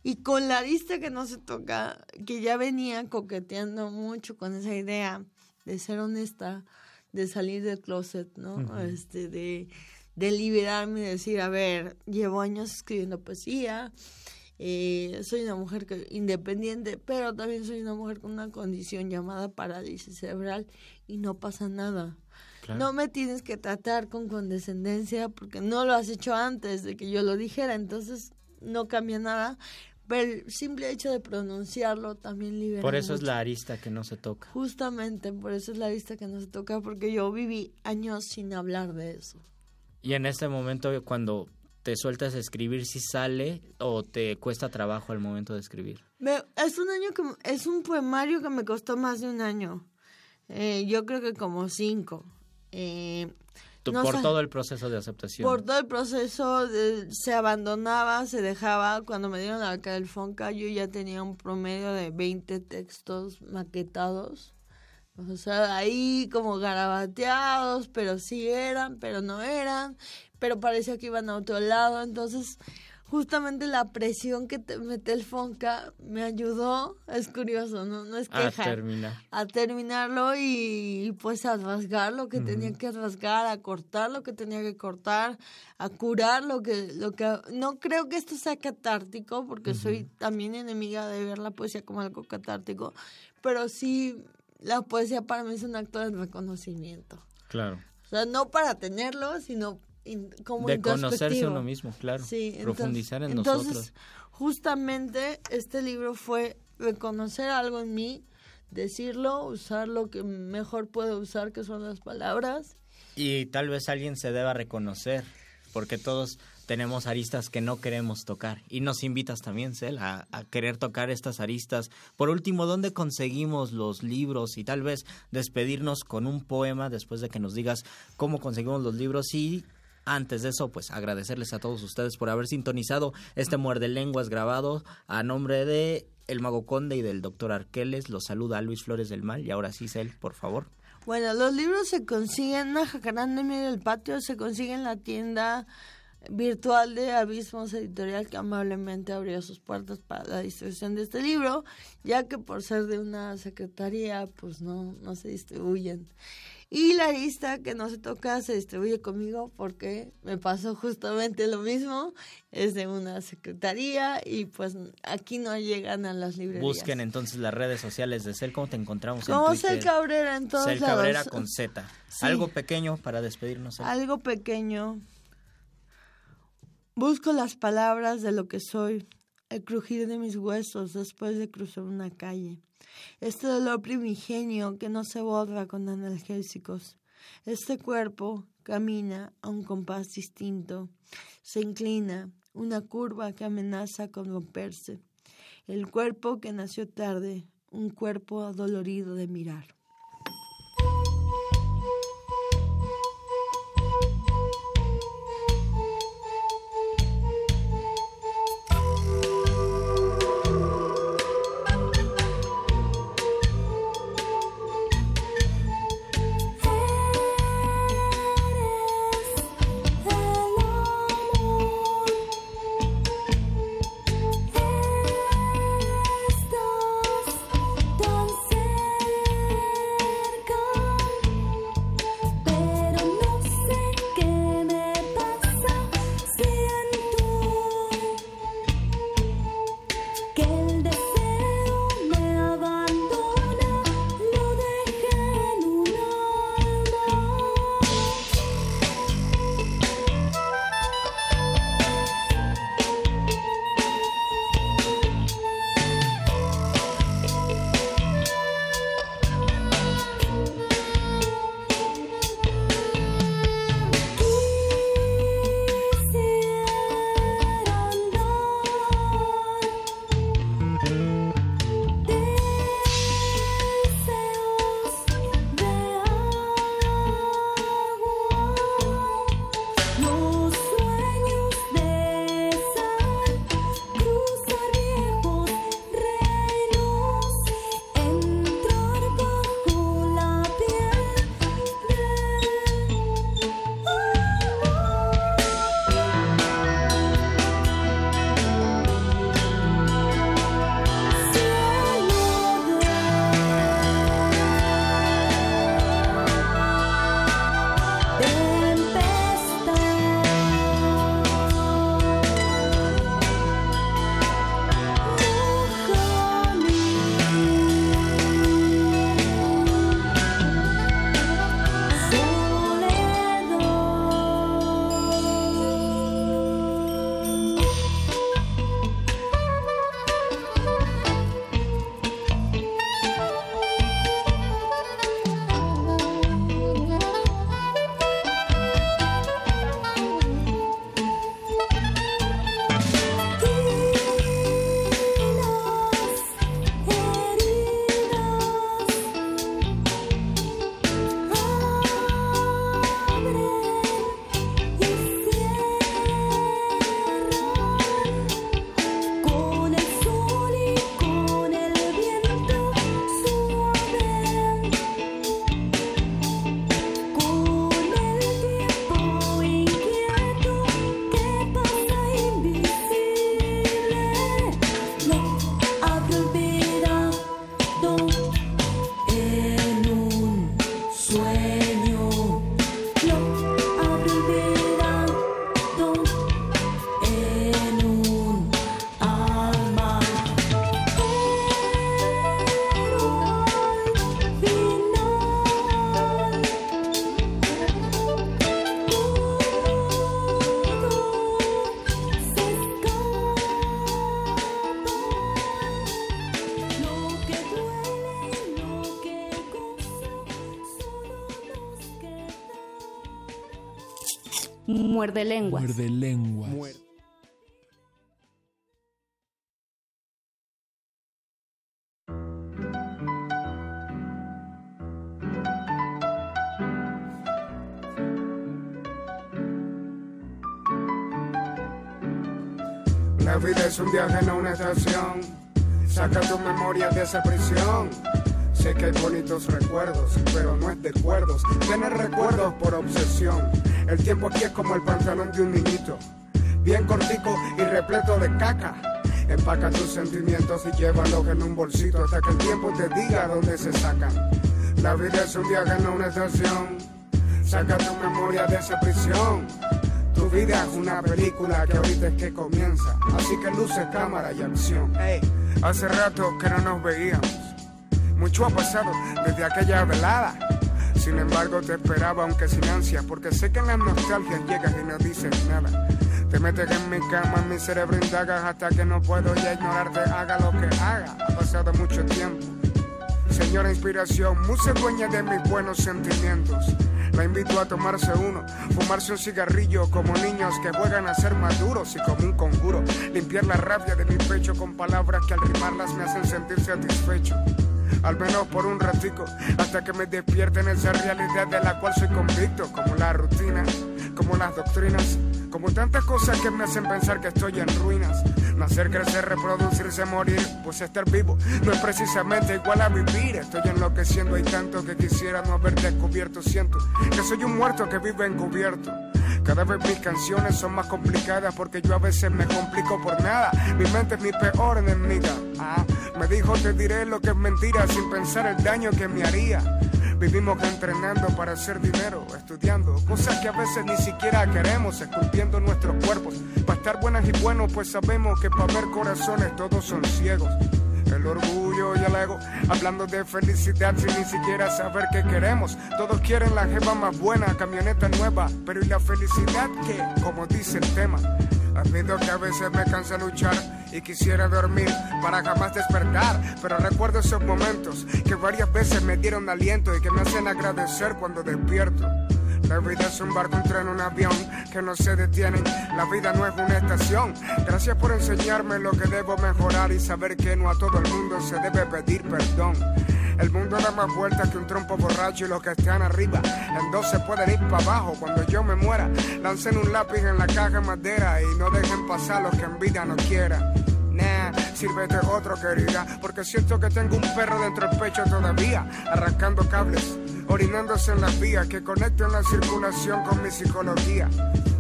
[SPEAKER 4] Y con la arista que no se toca, que ya venía coqueteando mucho con esa idea de ser honesta, de salir del closet, ¿no?
[SPEAKER 9] Ujú.
[SPEAKER 4] Este, de, de liberarme y decir, a ver, llevo años escribiendo poesía, Eh, soy una mujer que, independiente, pero también soy una mujer con una condición llamada parálisis cerebral y no pasa nada. No me tienes que tratar con condescendencia porque no lo has hecho antes de que yo lo dijera, entonces no cambia nada. Pero el simple hecho de pronunciarlo también libera.
[SPEAKER 3] Por eso es la arista que no se toca.
[SPEAKER 4] Justamente, por eso es la arista que no se toca, porque yo viví años sin hablar de eso.
[SPEAKER 3] Y en este momento, cuando te sueltas a escribir, si sale o te cuesta trabajo al momento de escribir.
[SPEAKER 4] Me- es un año que es un poemario que me costó más de un año. Eh, yo creo que como cinco. Eh,
[SPEAKER 3] Tú-
[SPEAKER 4] no
[SPEAKER 3] por
[SPEAKER 4] sé,
[SPEAKER 3] todo el proceso de aceptación.
[SPEAKER 4] por todo el proceso de- se abandonaba, se dejaba. Cuando me dieron la beca del Fonca, yo ya tenía un promedio de 20 textos maquetados. O sea, ahí como garabateados, pero sí eran, pero no eran, pero parecía que iban a otro lado. Entonces, justamente la presión que te mete el Fonca me ayudó, es curioso, no, no es
[SPEAKER 3] a
[SPEAKER 4] queja,
[SPEAKER 3] terminar.
[SPEAKER 4] a terminarlo y, y, pues a rasgar lo que tenía que rasgar, a cortar lo que tenía que cortar, a curar lo que lo que no creo que esto sea catártico porque soy también enemiga de ver la poesía como algo catártico, pero sí la poesía para mí es un acto de reconocimiento.
[SPEAKER 3] Claro.
[SPEAKER 4] O sea, no para tenerlo, sino in- como
[SPEAKER 3] De conocerse uno mismo, claro.
[SPEAKER 4] Sí, entonces-
[SPEAKER 3] Profundizar en
[SPEAKER 4] entonces,
[SPEAKER 3] nosotros.
[SPEAKER 4] Justamente este libro fue reconocer algo en mí, decirlo, usar lo que mejor puedo usar, que son las palabras.
[SPEAKER 3] Y tal vez alguien se deba reconocer, porque todos tenemos aristas que no queremos tocar. Y nos invitas también, Cel, a, a querer tocar estas aristas. Por último, ¿dónde conseguimos los libros? Y tal vez despedirnos con un poema después de que nos digas cómo conseguimos los libros y... Antes de eso, pues agradecerles a todos ustedes por haber sintonizado este Muerde Lenguas grabado a nombre de El Mago Conde y del doctor Arqueles. Los saluda Luis Flores del Mal. Y ahora sí, Cel, por favor.
[SPEAKER 4] Bueno, los libros se consiguen en jacaranda en medio del patio, se consiguen en la tienda virtual de Abismos Editorial que amablemente abrió sus puertas para la distribución de este libro, ya que por ser de una secretaría, pues no, no se distribuyen. Y la lista que no se toca se distribuye conmigo porque me pasó justamente lo mismo, es de una secretaría y pues aquí no llegan a las librerías.
[SPEAKER 3] Busquen entonces las redes sociales de Cel. ¿Cómo te encontramos en
[SPEAKER 4] Como? Cel Cabrera en todos
[SPEAKER 3] Cel
[SPEAKER 4] lados.
[SPEAKER 3] Cabrera con Z.
[SPEAKER 4] Sí.
[SPEAKER 3] Algo pequeño para despedirnos. Cel.
[SPEAKER 4] Algo pequeño. Busco las palabras de lo que soy, el crujir de mis huesos después de cruzar una calle. Este dolor primigenio que no se borra con analgésicos. Este cuerpo camina a un compás distinto. Se inclina, una curva que amenaza con romperse. El cuerpo que nació tarde, un cuerpo adolorido de mirar.
[SPEAKER 8] Muerde lenguas.
[SPEAKER 9] Muerde lenguas.
[SPEAKER 10] La vida es un viaje, no una estación. Saca tu memoria de esa prisión. Sé que hay bonitos recuerdos, pero no es de acuerdos. Tener recuerdos por obsesión. El tiempo aquí es como el pantalón de un niñito. Bien cortico y repleto de caca. Empaca tus sentimientos y llévalos en un bolsito hasta que el tiempo te diga dónde se sacan. La vida es un viaje, no una estación. Saca tu memoria de esa prisión. Tu vida es una película que ahorita es que comienza. Así que luce, cámara y acción. Hey, hace rato que no nos veíamos. Mucho ha pasado desde aquella velada. Sin embargo, te esperaba, aunque sin ansia, porque sé que en las nostalgias llegas y no dices nada. Te metes en mi cama, en mi cerebro indagas hasta que no puedo ya ignorarte, haga lo que haga. Ha pasado mucho tiempo. Señora inspiración, mucha dueña de mis buenos sentimientos. La invito a tomarse uno, fumarse un cigarrillo como niños que juegan a ser maduros y como un conjuro. Limpiar la rabia de mi pecho con palabras que al rimarlas me hacen sentir satisfecho. Al menos por un ratico, hasta que me despierten esa realidad de la cual soy convicto, como la rutina, como las doctrinas, como tantas cosas que me hacen pensar que estoy en ruinas. Nacer, crecer, reproducirse, morir, pues estar vivo no es precisamente igual a vivir. Estoy enloqueciendo, hay tanto que quisiera no haber descubierto. Siento que soy un muerto que vive encubierto. Cada vez mis canciones son más complicadas porque yo a veces me complico por nada. Mi mente es mi peor enemiga. Ah, me dijo te diré lo que es mentira sin pensar el daño que me haría. Vivimos entrenando para hacer dinero, estudiando cosas que a veces ni siquiera queremos, esculpiendo nuestros cuerpos. Para estar buenas y buenos, pues sabemos que para ver corazones todos son ciegos. El orgullo y el ego, hablando de felicidad sin ni siquiera saber qué queremos. Todos quieren la jeva más buena, camioneta nueva, pero ¿y la felicidad qué? Como dice el tema. Admito que a veces me cansa luchar y quisiera dormir para jamás despertar, pero recuerdo esos momentos que varias veces me dieron aliento y que me hacen agradecer cuando despierto. La vida es un barco, un tren, un avión que no se detienen. La vida no es una estación. Gracias por enseñarme lo que debo mejorar y saber que no a todo el mundo se debe pedir perdón. El mundo da más vueltas que un trompo borracho y los que están arriba en dos se pueden ir para abajo. Cuando yo me muera, lancen un lápiz en la caja de madera y no dejen pasar los que en vida no quieran. Nah, sírvete otro querida, porque siento que tengo un perro dentro del pecho todavía, arrancando cables, orinándose en las vías que conectan la circulación con mi psicología.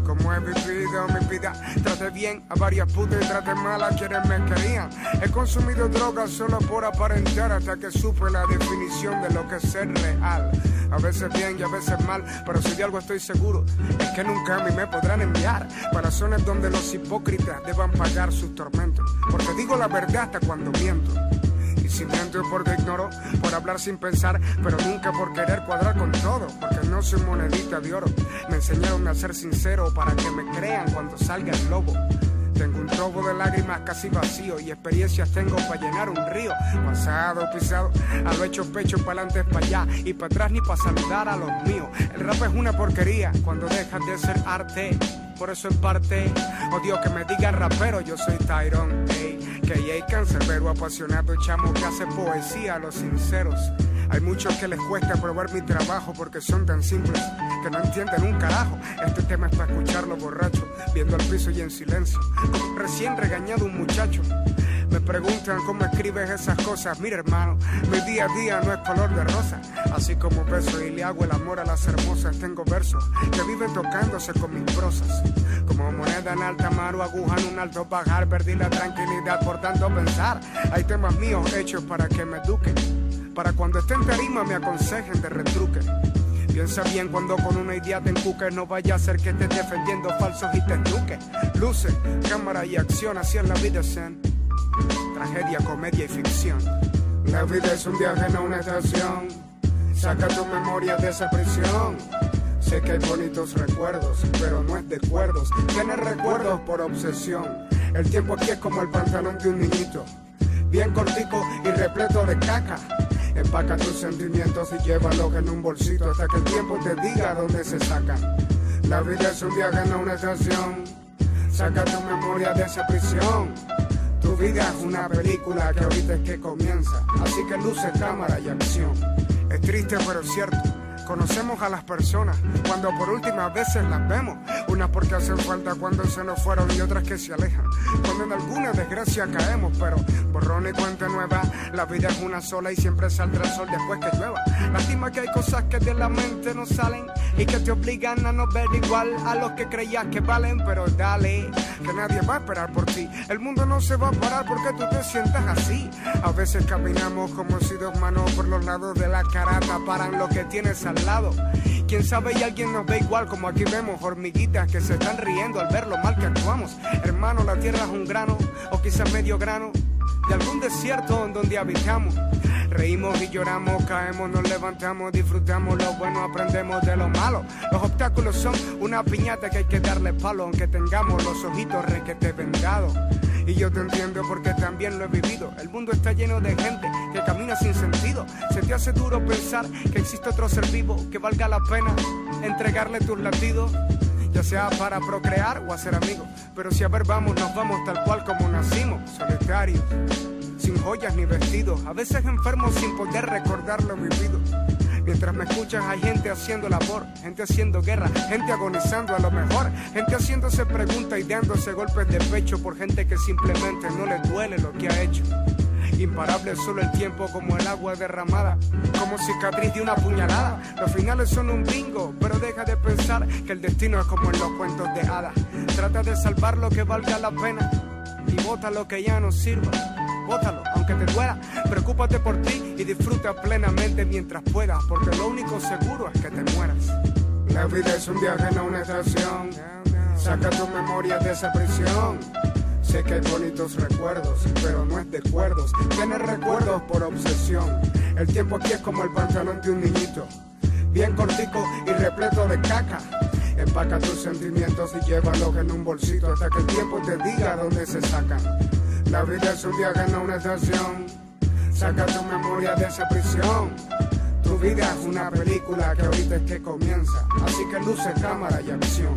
[SPEAKER 10] Como he vivido mi vida, traté bien a varias putas y traté mal a quienes me querían. He consumido drogas solo por aparentar hasta que supe la definición de lo que es ser real. A veces bien y a veces mal, pero si de algo estoy seguro, es que nunca a mí me podrán enviar para zonas donde los hipócritas deban pagar sus tormentos. Porque digo la verdad hasta cuando miento. Y si miento es porque ignoro, por hablar sin pensar, pero nunca por querer cuadrar con todo, porque no soy monedita de oro. Me enseñaron a ser sincero para que me crean cuando salga el lobo. Tengo un trobo de lágrimas casi vacío y experiencias tengo para llenar un río. Pasado, pisado, a lo hecho pecho para adelante para allá y para atrás ni para saludar a los míos. El rap es una porquería cuando dejas de ser arte. Por eso en parte odio que me digan rapero, yo soy Tyrone, ey, que hay cancerbero apasionado, chamo que hace poesía a los sinceros. Hay muchos que les cuesta probar mi trabajo porque son tan simples que no entienden un carajo. Este tema es para escucharlo borracho, viendo al piso y en silencio. Recién regañado un muchacho. Me preguntan cómo escribes esas cosas. Mira, hermano, mi día a día no es color de rosa. Así como beso y le hago el amor a las hermosas, tengo versos que viven tocándose con mis prosas. Como moneda en alta mar o aguja en un alto bajar, perdí la tranquilidad por tanto pensar. Hay temas míos hechos para que me eduquen. Para cuando esté en tarima me aconsejen de retruque. Piensa bien cuando con una idea te encuques, no vaya a ser que estés defendiendo falsos y te eduques. Luce, cámara y acción, así es la vida, zen. Tragedia, comedia y ficción. La vida es un viaje, no una estación. Saca tu memoria de esa prisión. Sé que hay bonitos recuerdos, pero no es de acuerdos. Tienes recuerdos por obsesión. El tiempo aquí es como el pantalón de un niñito. Bien cortico y repleto de caca. Empaca tus sentimientos y llévalos en un bolsito hasta que el tiempo te diga dónde se sacan. La vida es un viaje, no una estación. Saca tu memoria de esa prisión. Tu vida es una película que ahorita es que comienza. Así que luce, cámara y acción. Es triste pero cierto. Conocemos a las personas cuando por últimas veces las vemos. Unas porque hacen falta cuando se nos fueron y otras que se alejan. Cuando en alguna desgracia caemos, pero borrón y cuenta nueva. La vida es una sola y siempre saldrá el sol después que llueva. Lástima que hay cosas que de la mente no salen y que te obligan a no ver igual a los que creías que valen. Pero dale, que nadie va a esperar por ti. El mundo no se va a parar porque tú te sientas así. A veces caminamos como si dos manos por los lados de la cara taparan lo que tienes al. Quién sabe y alguien nos ve igual como aquí vemos hormiguitas que se están riendo al ver lo mal que actuamos. Hermano, la tierra es un grano o quizás medio grano de algún desierto en donde habitamos. Reímos y lloramos, caemos, nos levantamos, disfrutamos lo bueno, aprendemos de lo malo. Los obstáculos son una piñata que hay que darle palo, aunque tengamos los ojitos requete vendados. Y yo te entiendo porque también lo he vivido. El mundo está lleno de gente que camina sin sentido. Se te hace duro pensar que existe otro ser vivo que valga la pena entregarle tus latidos. Ya sea para procrear o hacer amigos. Pero si a ver vamos, nos vamos tal cual como nacimos, solitarios sin joyas ni vestidos, a veces enfermos sin poder recordar lo vivido. Mientras me escuchas hay gente haciendo labor, gente haciendo guerra, gente agonizando a lo mejor, gente haciéndose preguntas y dándose golpes de pecho por gente que simplemente no le duele lo que ha hecho. Imparable solo el tiempo como el agua derramada, como cicatriz de una puñalada. Los finales son un bingo, pero deja de pensar que el destino es como en los cuentos de hadas. Trata de salvar lo que valga la pena y bota lo que ya no sirva bótalo, aunque te duela. Preocúpate por ti y disfruta plenamente mientras puedas, porque lo único seguro es que te mueras. La vida es un viaje, no una estación. Saca tu memoria de esa prisión. Sé que hay bonitos recuerdos, pero no es de acuerdos. Tienes recuerdos por obsesión. El tiempo aquí es como el pantalón de un niñito. Bien cortico y repleto de caca. Empaca tus sentimientos y llévalos en un bolsito hasta que el tiempo te diga dónde se sacan. La vida es un viaje, no una estación. Saca tu memoria de esa prisión. Tu vida es una película que ahorita es que comienza. Así que luce, cámara y acción.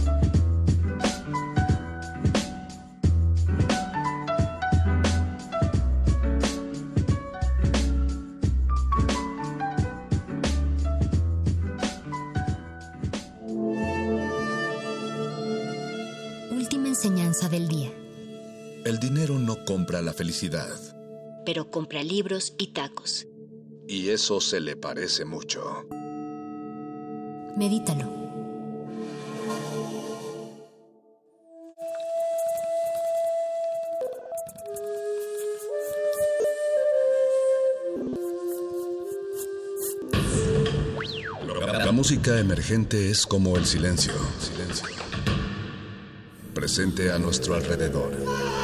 [SPEAKER 2] Última enseñanza del día.
[SPEAKER 1] El dinero no compra la felicidad.
[SPEAKER 2] Pero compra libros y tacos.
[SPEAKER 1] Y eso se le parece mucho.
[SPEAKER 2] Medítalo.
[SPEAKER 1] La música emergente es como el silencio. Presente a nuestro alrededor.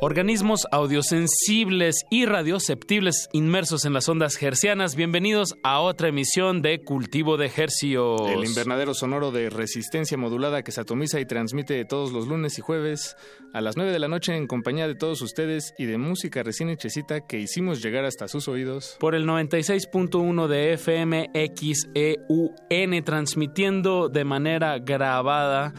[SPEAKER 9] Organismos audiosensibles y radioceptibles inmersos en las ondas hercianas, bienvenidos a otra emisión de Cultivo de Hercios.
[SPEAKER 12] El invernadero sonoro de resistencia modulada que se atomiza y transmite todos los lunes y jueves a las 9 de la noche en compañía de todos ustedes y de música recién hechecita que hicimos llegar hasta sus oídos.
[SPEAKER 9] Por el 96.1 de FM XEUN, transmitiendo de manera grabada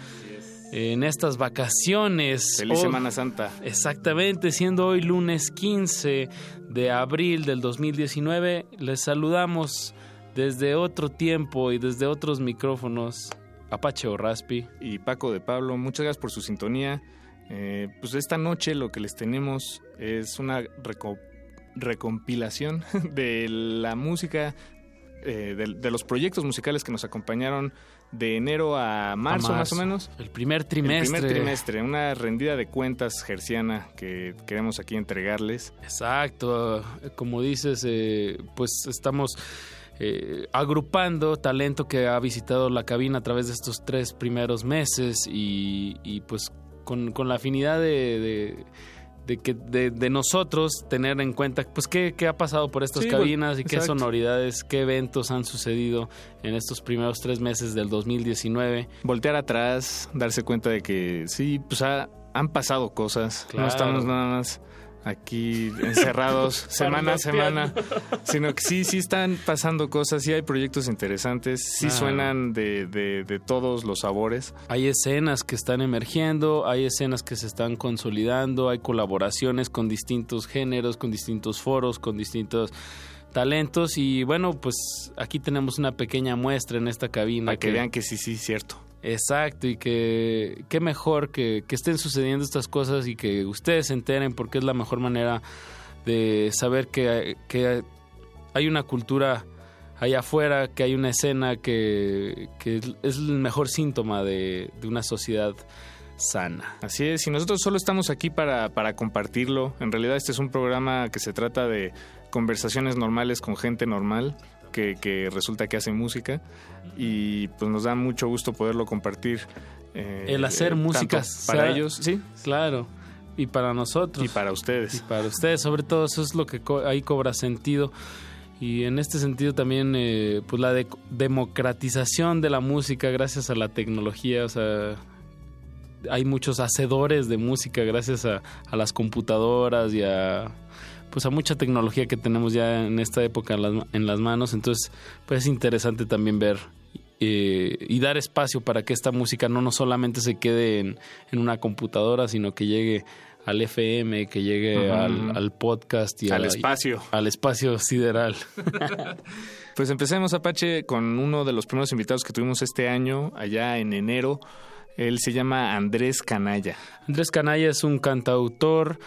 [SPEAKER 9] en estas vacaciones.
[SPEAKER 12] Feliz
[SPEAKER 9] Oh,
[SPEAKER 12] Semana Santa.
[SPEAKER 9] Exactamente, siendo hoy lunes 15 de abril del 2019, les saludamos desde otro tiempo y desde otros micrófonos. Apache o Raspi.
[SPEAKER 12] Y Paco de Pablo, muchas gracias por su sintonía. Eh, pues esta noche lo que les tenemos es una reco- recompilación de la música, eh, de, de los proyectos musicales que nos acompañaron de enero a marzo,
[SPEAKER 9] A
[SPEAKER 12] más o menos.
[SPEAKER 9] El primer trimestre.
[SPEAKER 12] El primer trimestre, una rendida de cuentas gerciana que queremos aquí entregarles.
[SPEAKER 9] Exacto, como dices, eh, pues estamos eh, agrupando talento que ha visitado la cabina a través de estos tres primeros meses y, y pues con, con la afinidad de, de- de que de, de nosotros tener en cuenta pues qué, qué ha pasado por estas
[SPEAKER 12] Sí,
[SPEAKER 9] cabinas y qué
[SPEAKER 12] exacto.
[SPEAKER 9] sonoridades, qué eventos han sucedido en estos primeros tres meses del 2019.
[SPEAKER 12] Voltear atrás, darse cuenta de que sí, pues ha- han pasado cosas.
[SPEAKER 9] Claro.
[SPEAKER 12] No estamos nada más aquí encerrados semana a semana, sino que sí, sí están pasando cosas, sí hay proyectos interesantes, sí
[SPEAKER 9] Claro.
[SPEAKER 12] suenan de, de- de todos los sabores.
[SPEAKER 9] Hay escenas que están emergiendo, hay escenas que se están consolidando, hay colaboraciones con distintos géneros, con distintos foros, con distintos talentos y bueno, pues aquí tenemos una pequeña muestra en esta cabina.
[SPEAKER 12] Para que vean que sí, sí, cierto.
[SPEAKER 9] Exacto, y que qué mejor que, que estén sucediendo estas cosas y que ustedes se enteren porque es la mejor manera de saber que, que hay una cultura allá afuera, que hay una escena que, que es el mejor síntoma de, de una sociedad sana.
[SPEAKER 12] Así es, y nosotros solo estamos aquí para, para compartirlo. En realidad este es un programa que se trata de conversaciones normales con gente normal que, que resulta que hace música y pues nos da mucho gusto poderlo compartir. eh,
[SPEAKER 9] El hacer
[SPEAKER 12] eh,
[SPEAKER 9] música
[SPEAKER 12] para
[SPEAKER 9] sea-
[SPEAKER 12] ellos, sí,
[SPEAKER 9] Claro, y para nosotros.
[SPEAKER 12] y para ustedes.
[SPEAKER 9] Y para ustedes, sobre todo, eso es lo que co- ahí cobra sentido. Y en este sentido también, eh, pues la de- democratización de la música gracias a la tecnología, o sea, hay muchos hacedores de música gracias a, a las computadoras y a pues a mucha tecnología que tenemos ya en esta época en las, ma- en las manos entonces pues es interesante también ver eh, y dar espacio para que esta música no, no solamente se quede en, en una computadora sino que llegue al FM que llegue al, al podcast y
[SPEAKER 12] Al
[SPEAKER 9] a-
[SPEAKER 12] espacio.
[SPEAKER 9] al espacio sideral
[SPEAKER 12] Pues empecemos, Apache, con uno de los primeros invitados que tuvimos este año, allá en enero. Él se llama Andrés Canalla.
[SPEAKER 9] Andrés Canalla es un cantautor,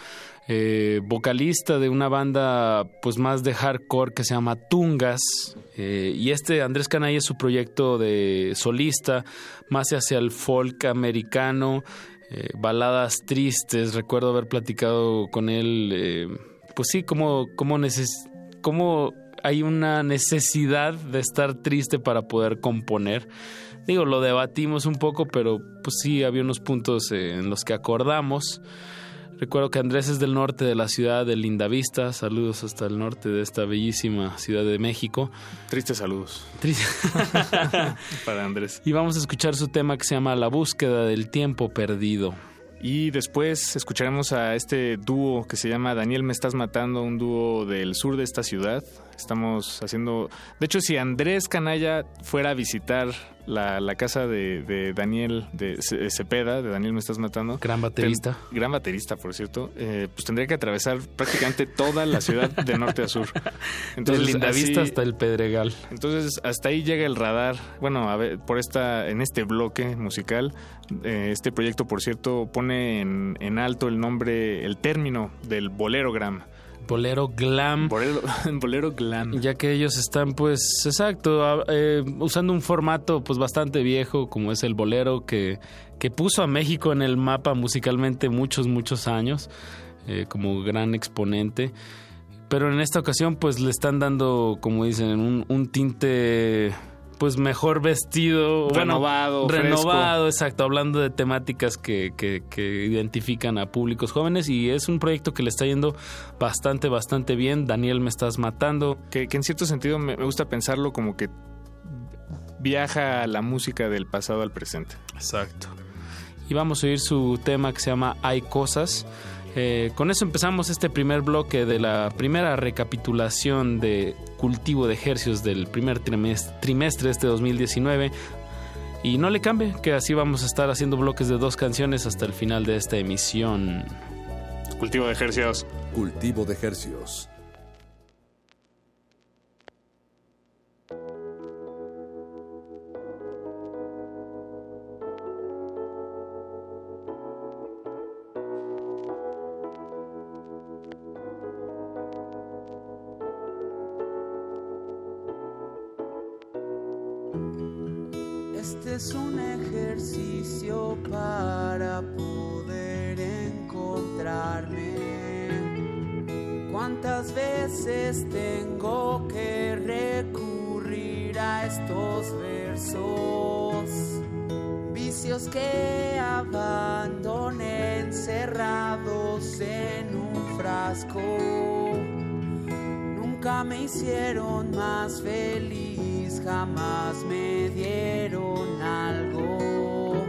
[SPEAKER 9] eh, vocalista de una banda pues más de hardcore que se llama Tungas. Eh, y este Andrés Canalla es su proyecto de solista, más hacia el folk americano, eh, baladas tristes. Recuerdo haber platicado con él, eh, pues sí, como, como, neces- como hay una necesidad de estar triste para poder componer. Digo, lo debatimos un poco, pero pues sí, había unos puntos en los que acordamos. Recuerdo que Andrés es del norte de la ciudad de Lindavista. Saludos hasta el norte de esta bellísima ciudad de México.
[SPEAKER 12] Tristes saludos
[SPEAKER 9] Triste.
[SPEAKER 12] para Andrés.
[SPEAKER 9] y vamos a escuchar su tema que se llama La búsqueda del tiempo perdido.
[SPEAKER 12] Y después escucharemos a este dúo que se llama Daniel Me Estás Matando, un dúo del sur de esta ciudad. Estamos haciendo... De hecho, si Andrés Canalla fuera a visitar la, la casa de, de Daniel de Ce- Cepeda, de Daniel Me Estás Matando...
[SPEAKER 9] Gran baterista.
[SPEAKER 12] ten- gran baterista, por cierto. eh, pues tendría que atravesar prácticamente toda la ciudad de norte a sur.
[SPEAKER 9] de Lindavista
[SPEAKER 12] así-
[SPEAKER 9] hasta el Pedregal.
[SPEAKER 12] entonces, hasta ahí llega el radar. Bueno, a ver, por esta, en este bloque musical, eh, este proyecto, por cierto, pone en, en alto el nombre, el término del bolerogram.
[SPEAKER 9] Bolero glam.
[SPEAKER 12] Bolero, bolero glam.
[SPEAKER 9] Ya que ellos están, pues, exacto, eh, usando un formato, pues, bastante viejo, como es el bolero, que, que puso a México en el mapa musicalmente muchos, muchos años, eh, como gran exponente. Pero en esta ocasión, pues, le están dando, como dicen, un, un tinte, pues, mejor vestido. bueno,
[SPEAKER 12] Renovado,
[SPEAKER 9] renovado, exacto, hablando de temáticas que, que, que identifican a públicos jóvenes. Y es un proyecto que le está yendo bastante, bastante bien. Daniel, me estás matando.
[SPEAKER 12] Que, que en cierto sentido me, me gusta pensarlo como que viaja la música del pasado al presente.
[SPEAKER 9] Exacto. Y vamos a oír su tema que se llama Hay cosas. Eh, con eso empezamos este primer bloque de la primera recapitulación de cultivo de ejercios del primer trimestre, trimestre de este 2019. Y no le cambie, que así vamos a estar haciendo bloques de dos canciones hasta el final de esta emisión.
[SPEAKER 12] Cultivo de ejercicios.
[SPEAKER 1] Cultivo de ejercicios.
[SPEAKER 13] es un ejercicio para poder encontrarme. ¿Cuántas veces tengo que recurrir a estos versos? Vicios que abandoné encerrados en un frasco nunca me hicieron más feliz, jamás me dieron algo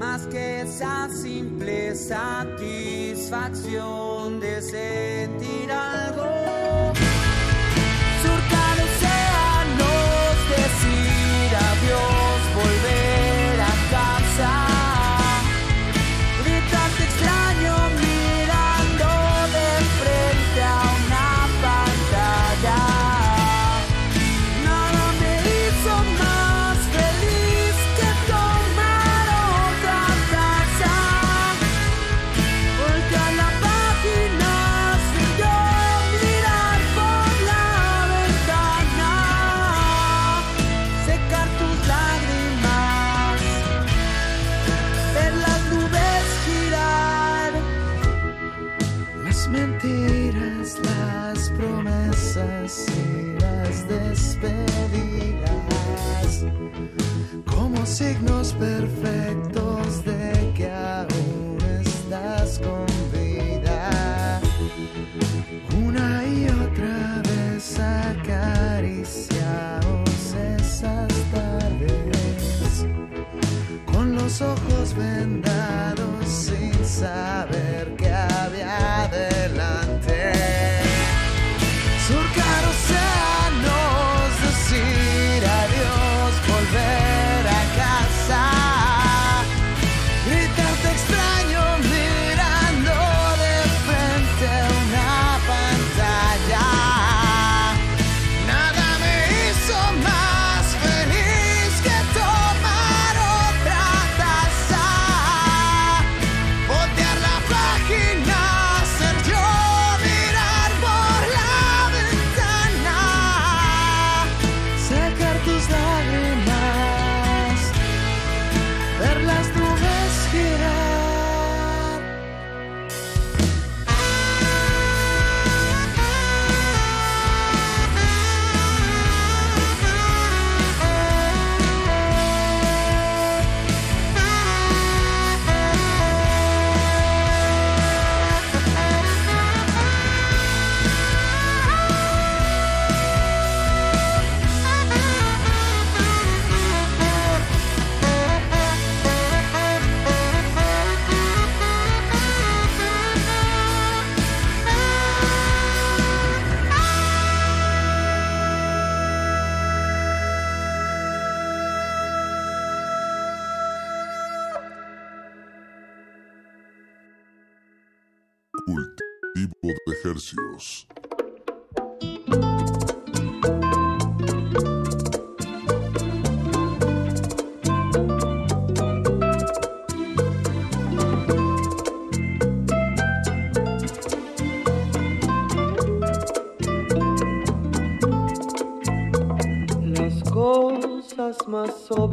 [SPEAKER 13] más que esa simple satisfacción de sentir algo.
[SPEAKER 14] ojos vendados sin saber.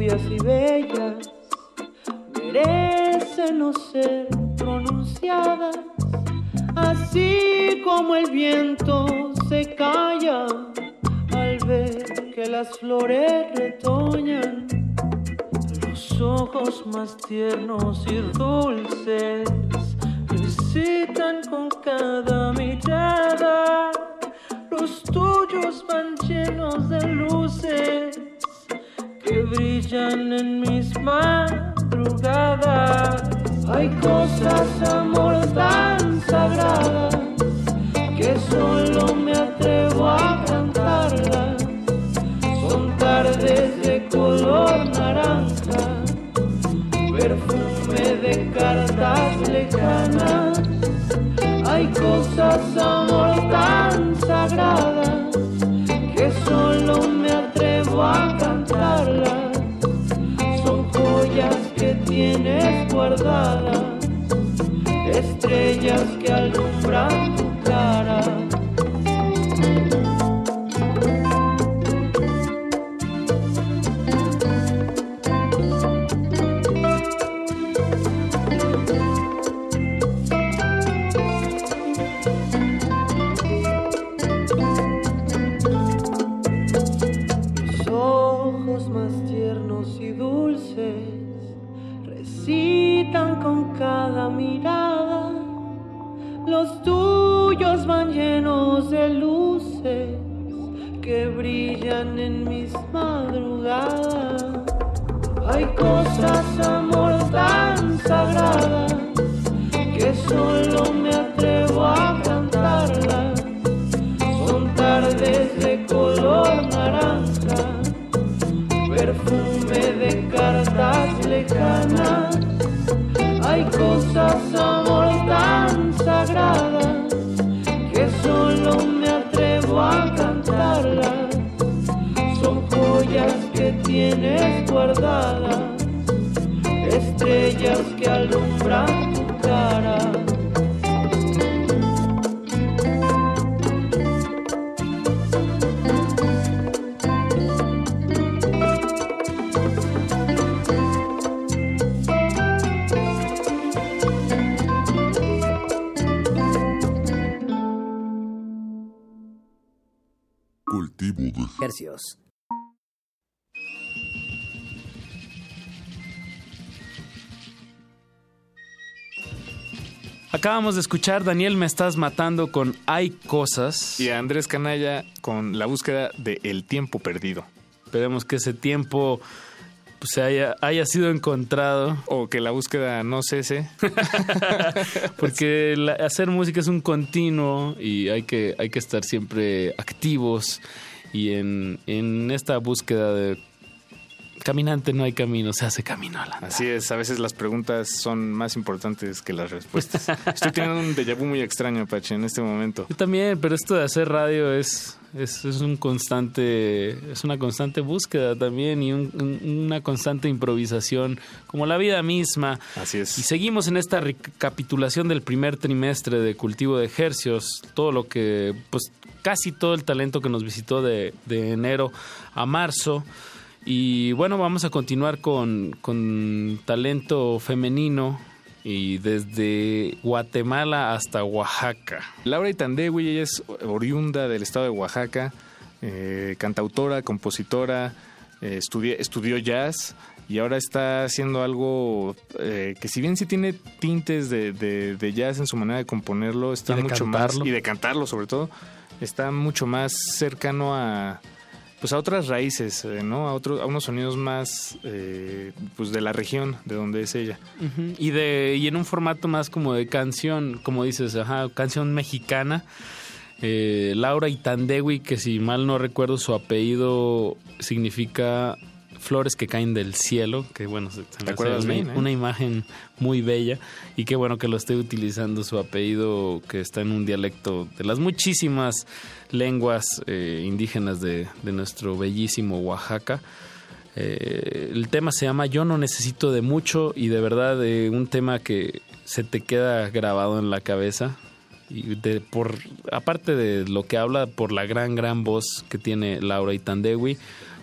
[SPEAKER 14] curiosidad. Hay cosas, amor, tan sagradas que solo me atrevo a cantarlas. Son joyas que tienes guardadas, estrellas que alumbran
[SPEAKER 9] Acabamos de escuchar Daniel Me Estás Matando con Hay Cosas.
[SPEAKER 12] Y a Andrés Canalla con la búsqueda de El Tiempo Perdido.
[SPEAKER 9] Esperemos que ese tiempo pues, se haya, haya sido encontrado.
[SPEAKER 12] O que la búsqueda no cese.
[SPEAKER 9] Porque la- hacer música es un continuo y hay que, hay que estar siempre activos. Y en, en esta búsqueda de caminante no hay camino, se hace camino. Alan.
[SPEAKER 12] Así es, a veces las preguntas son más importantes que las respuestas. Estoy teniendo un déjà vu muy extraño, Pache, en este momento.
[SPEAKER 9] Yo también, pero esto de hacer radio es, es, es un constante, es una constante búsqueda también y un- un- una constante improvisación, como la vida misma.
[SPEAKER 12] Así es.
[SPEAKER 9] Y seguimos en esta recapitulación del primer trimestre de cultivo de ejercios, todo lo que, pues casi todo el talento que nos visitó de, de enero a marzo. Y bueno, vamos a continuar con, con talento femenino y desde Guatemala hasta Oaxaca.
[SPEAKER 12] Laura Itandewi, ella es oriunda del estado de Oaxaca, eh, cantautora, compositora, eh, estudi- estudió jazz y ahora está haciendo algo eh, que si bien sí tiene tintes de, de- de jazz en su manera de componerlo, está
[SPEAKER 9] de
[SPEAKER 12] mucho
[SPEAKER 9] cantarlo.
[SPEAKER 12] más y de cantarlo sobre todo, está mucho más cercano a pues a otras raíces, eh, ¿no? A otros a unos sonidos más eh, pues de la región de donde es ella.
[SPEAKER 9] Y de y en un formato más como de canción, como dices, ajá, canción mexicana. Eh, Laura Itandewi, que si mal no recuerdo su apellido significa flores que caen del cielo, que bueno, se, se
[SPEAKER 12] acuerdas
[SPEAKER 9] una,
[SPEAKER 12] bien, eh?
[SPEAKER 9] una imagen muy bella y qué bueno que lo esté utilizando su apellido que está en un dialecto de las muchísimas lenguas eh, indígenas de, de nuestro bellísimo Oaxaca. Eh, el tema se llama Yo no necesito de mucho y de verdad eh, un tema que se te queda grabado en la cabeza y de, por aparte de lo que habla por la gran gran voz que tiene Laura Itandewi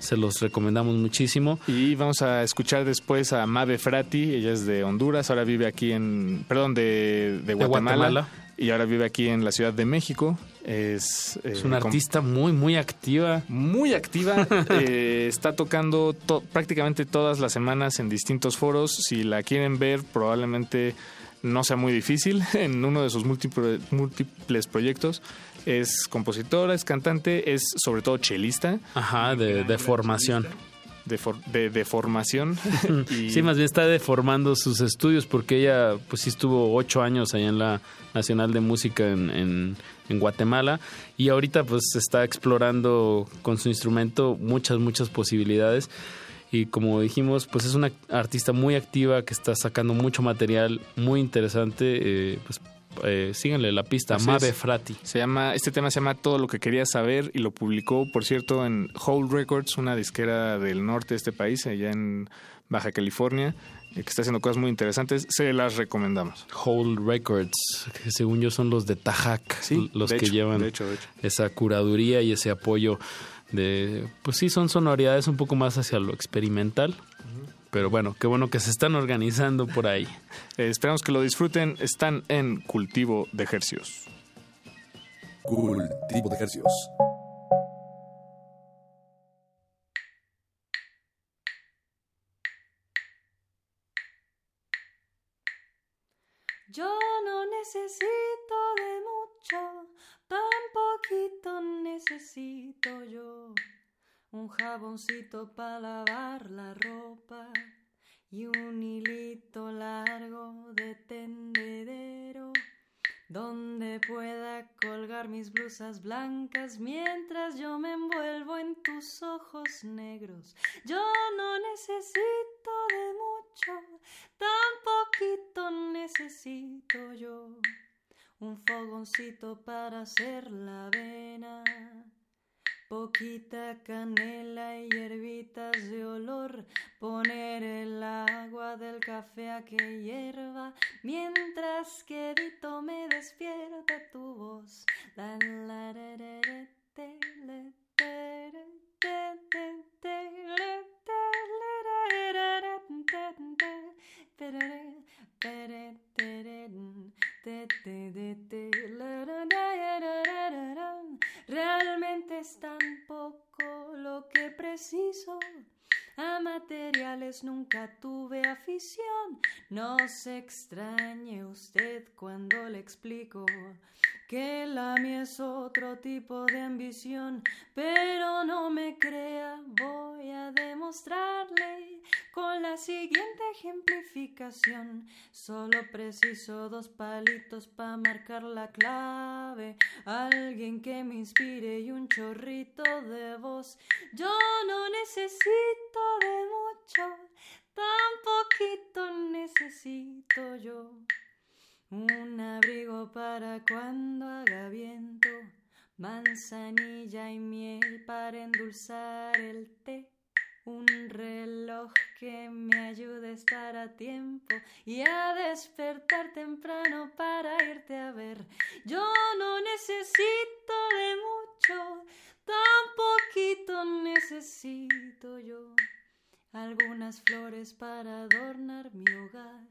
[SPEAKER 9] se los recomendamos muchísimo
[SPEAKER 12] Y vamos a escuchar después a Mabe Frati, ella es de Honduras, ahora vive aquí en, perdón, de, de Guatemala,
[SPEAKER 9] Guatemala.
[SPEAKER 12] y ahora vive aquí en la Ciudad de México. Es,
[SPEAKER 9] es
[SPEAKER 12] eh,
[SPEAKER 9] una
[SPEAKER 12] com-
[SPEAKER 9] artista muy muy activa
[SPEAKER 12] muy activa, eh, está tocando to- prácticamente todas las semanas en distintos foros. Si la quieren ver, probablemente no sea muy difícil en uno de sus múltiples, múltiples proyectos. Es compositora, es cantante, es sobre todo chelista.
[SPEAKER 9] ajá de, de formación
[SPEAKER 12] De, for- de, de formación. Y-
[SPEAKER 9] Sí, más bien está deformando sus estudios porque ella, pues sí estuvo ocho años allá en la Nacional de Música en, en- en Guatemala y ahorita pues está explorando con su instrumento muchas, muchas posibilidades. Y como dijimos, pues es una artista muy activa que está sacando mucho material muy interesante. eh, pues eh, síganle la pista,
[SPEAKER 12] Así
[SPEAKER 9] Mabe
[SPEAKER 12] es.
[SPEAKER 9] Frati.
[SPEAKER 12] Se llama, este tema se llama Todo lo que quería saber y lo publicó, por cierto, en Whole Records, una disquera del norte de este país, allá en Baja California, eh, que está haciendo cosas muy interesantes. Se las recomendamos.
[SPEAKER 9] Whole Records, que según yo son los de Tajac,
[SPEAKER 12] Sí,
[SPEAKER 9] los
[SPEAKER 12] de
[SPEAKER 9] que
[SPEAKER 12] hecho,
[SPEAKER 9] llevan
[SPEAKER 12] de hecho, de hecho.
[SPEAKER 9] esa curaduría y ese apoyo de, pues sí, son sonoridades un poco más hacia lo experimental, pero bueno, qué bueno que se están organizando por ahí.
[SPEAKER 12] Eh, esperamos que lo disfruten. Están en Cultivo de Ejercios.
[SPEAKER 1] Cultivo de ejercicios.
[SPEAKER 15] Yo no necesito de mucho, tan poquito necesito yo. Un jaboncito para lavar la ropa y un hilito largo de tendedero donde pueda colgar mis blusas blancas mientras yo me envuelvo en tus ojos negros. Yo no necesito de mucho, tan poquito necesito yo. Un fogoncito para hacer la avena poquita canela y hierbitas de olor, poner el agua del café a que hierva, mientras que me despierta tu voz. Materiales nunca tuve afición. No se extrañe usted cuando le explico que la mía es otro tipo de ambición. Pero no me crea, voy a demostrarle con la siguiente ejemplificación. Solo preciso dos palitos para marcar la clave. Alguien que me inspire y un chorrito de voz. Yo no necesito de mucho, tan poquito necesito yo. Un abrigo para cuando haga viento, manzanilla y miel para endulzar el té. Un reloj que me ayude a estar a tiempo y a despertar temprano para irte a ver. Yo no necesito de mucho, tan poquito necesito yo. Algunas flores para adornar mi hogar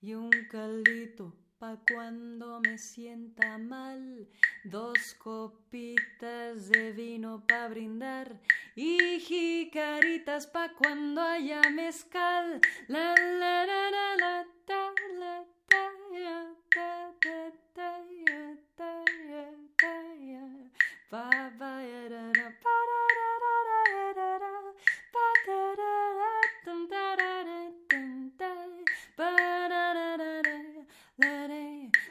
[SPEAKER 15] y un caldito pa' cuando me sienta mal, dos copitas de vino pa' brindar y jicaritas pa' cuando haya mezcal. La la la la la ta la ta ya ta ta ta ya ta ya ta ya pa pa ya ra ra pa ra ra ra ra ra ra pa ta ra ra tum ta ra ra tum ta pa ra ra ra ra la re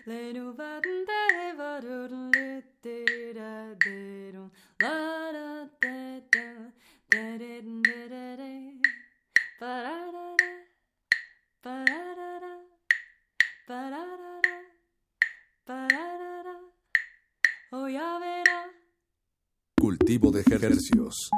[SPEAKER 15] le nu ba dum da re va ru dum le te ra de dum la ra te da da re dum da da re pa ra ra ra pa ra ra ra pa ra ra ra pa ra ra ra oh ya verá
[SPEAKER 1] Cultivo de ejercicios.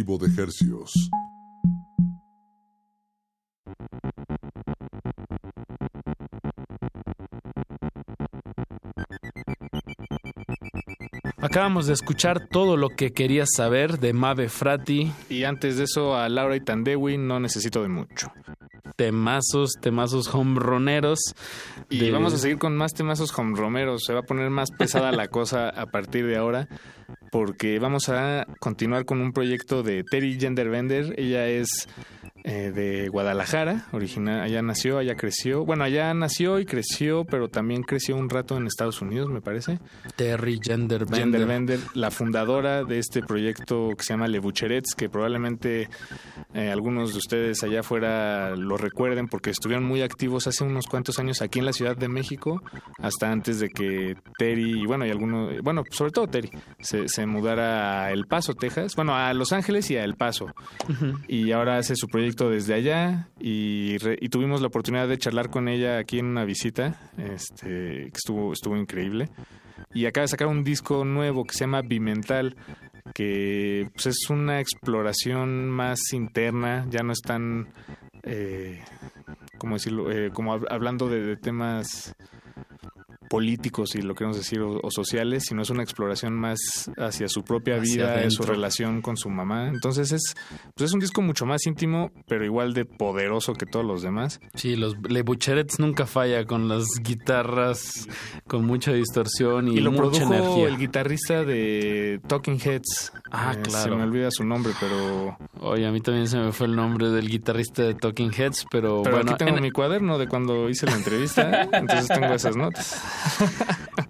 [SPEAKER 1] Cultivo de Hercios.
[SPEAKER 9] Acabamos de escuchar todo lo que querías saber de Mave Frati.
[SPEAKER 12] Y antes de eso, a Laura y Tandewi no necesito de mucho.
[SPEAKER 9] Temazos, temazos hombroneros.
[SPEAKER 12] Y
[SPEAKER 9] de-
[SPEAKER 12] vamos a seguir con más temazos hombromeros. Se va a poner más pesada la cosa a partir de ahora. Porque vamos a continuar con un proyecto de Terry Genderbender. Ella es eh, de Guadalajara, original, allá nació, allá creció. Bueno, allá nació y creció, pero también creció un rato en Estados Unidos, me parece.
[SPEAKER 9] Terry Genderbender.
[SPEAKER 12] Genderbender, la fundadora de este proyecto que se llama Le Bucherets, que probablemente eh, algunos de ustedes allá afuera lo recuerden porque estuvieron muy activos hace unos cuantos años aquí en la Ciudad de México, hasta antes de que Terry, y bueno, y algunos, bueno, sobre todo Terry, se, se mudara a El Paso, Texas, bueno, a Los Ángeles y a El Paso. Y ahora hace su proyecto desde allá y, re- y tuvimos la oportunidad de charlar con ella aquí en una visita, este, que estuvo, estuvo increíble. Y acaba de sacar un disco nuevo que se llama Bimental, que pues, es una exploración más interna, ya no es tan, eh, ¿cómo decirlo? Eh, como hab- hablando de, de temas políticos, si lo queremos decir, o, o sociales, sino es una exploración más hacia su propia vida, de su relación con su mamá. Entonces es, pues es un disco mucho más íntimo, pero igual de poderoso que todos los demás.
[SPEAKER 9] Sí, los Le Bucherets nunca falla con las guitarras con mucha distorsión y,
[SPEAKER 12] Y lo
[SPEAKER 9] mucha
[SPEAKER 12] produjo
[SPEAKER 9] energía.
[SPEAKER 12] el guitarrista de Talking Heads.
[SPEAKER 9] Ah,
[SPEAKER 12] Eh,
[SPEAKER 9] claro.
[SPEAKER 12] Se me olvida su nombre, pero...
[SPEAKER 9] Oye, a mí también se me fue el nombre del guitarrista de Talking Heads, pero,
[SPEAKER 12] Pero
[SPEAKER 9] bueno,
[SPEAKER 12] aquí tengo
[SPEAKER 9] en-
[SPEAKER 12] mi cuaderno de cuando hice la entrevista, entonces tengo esas notas.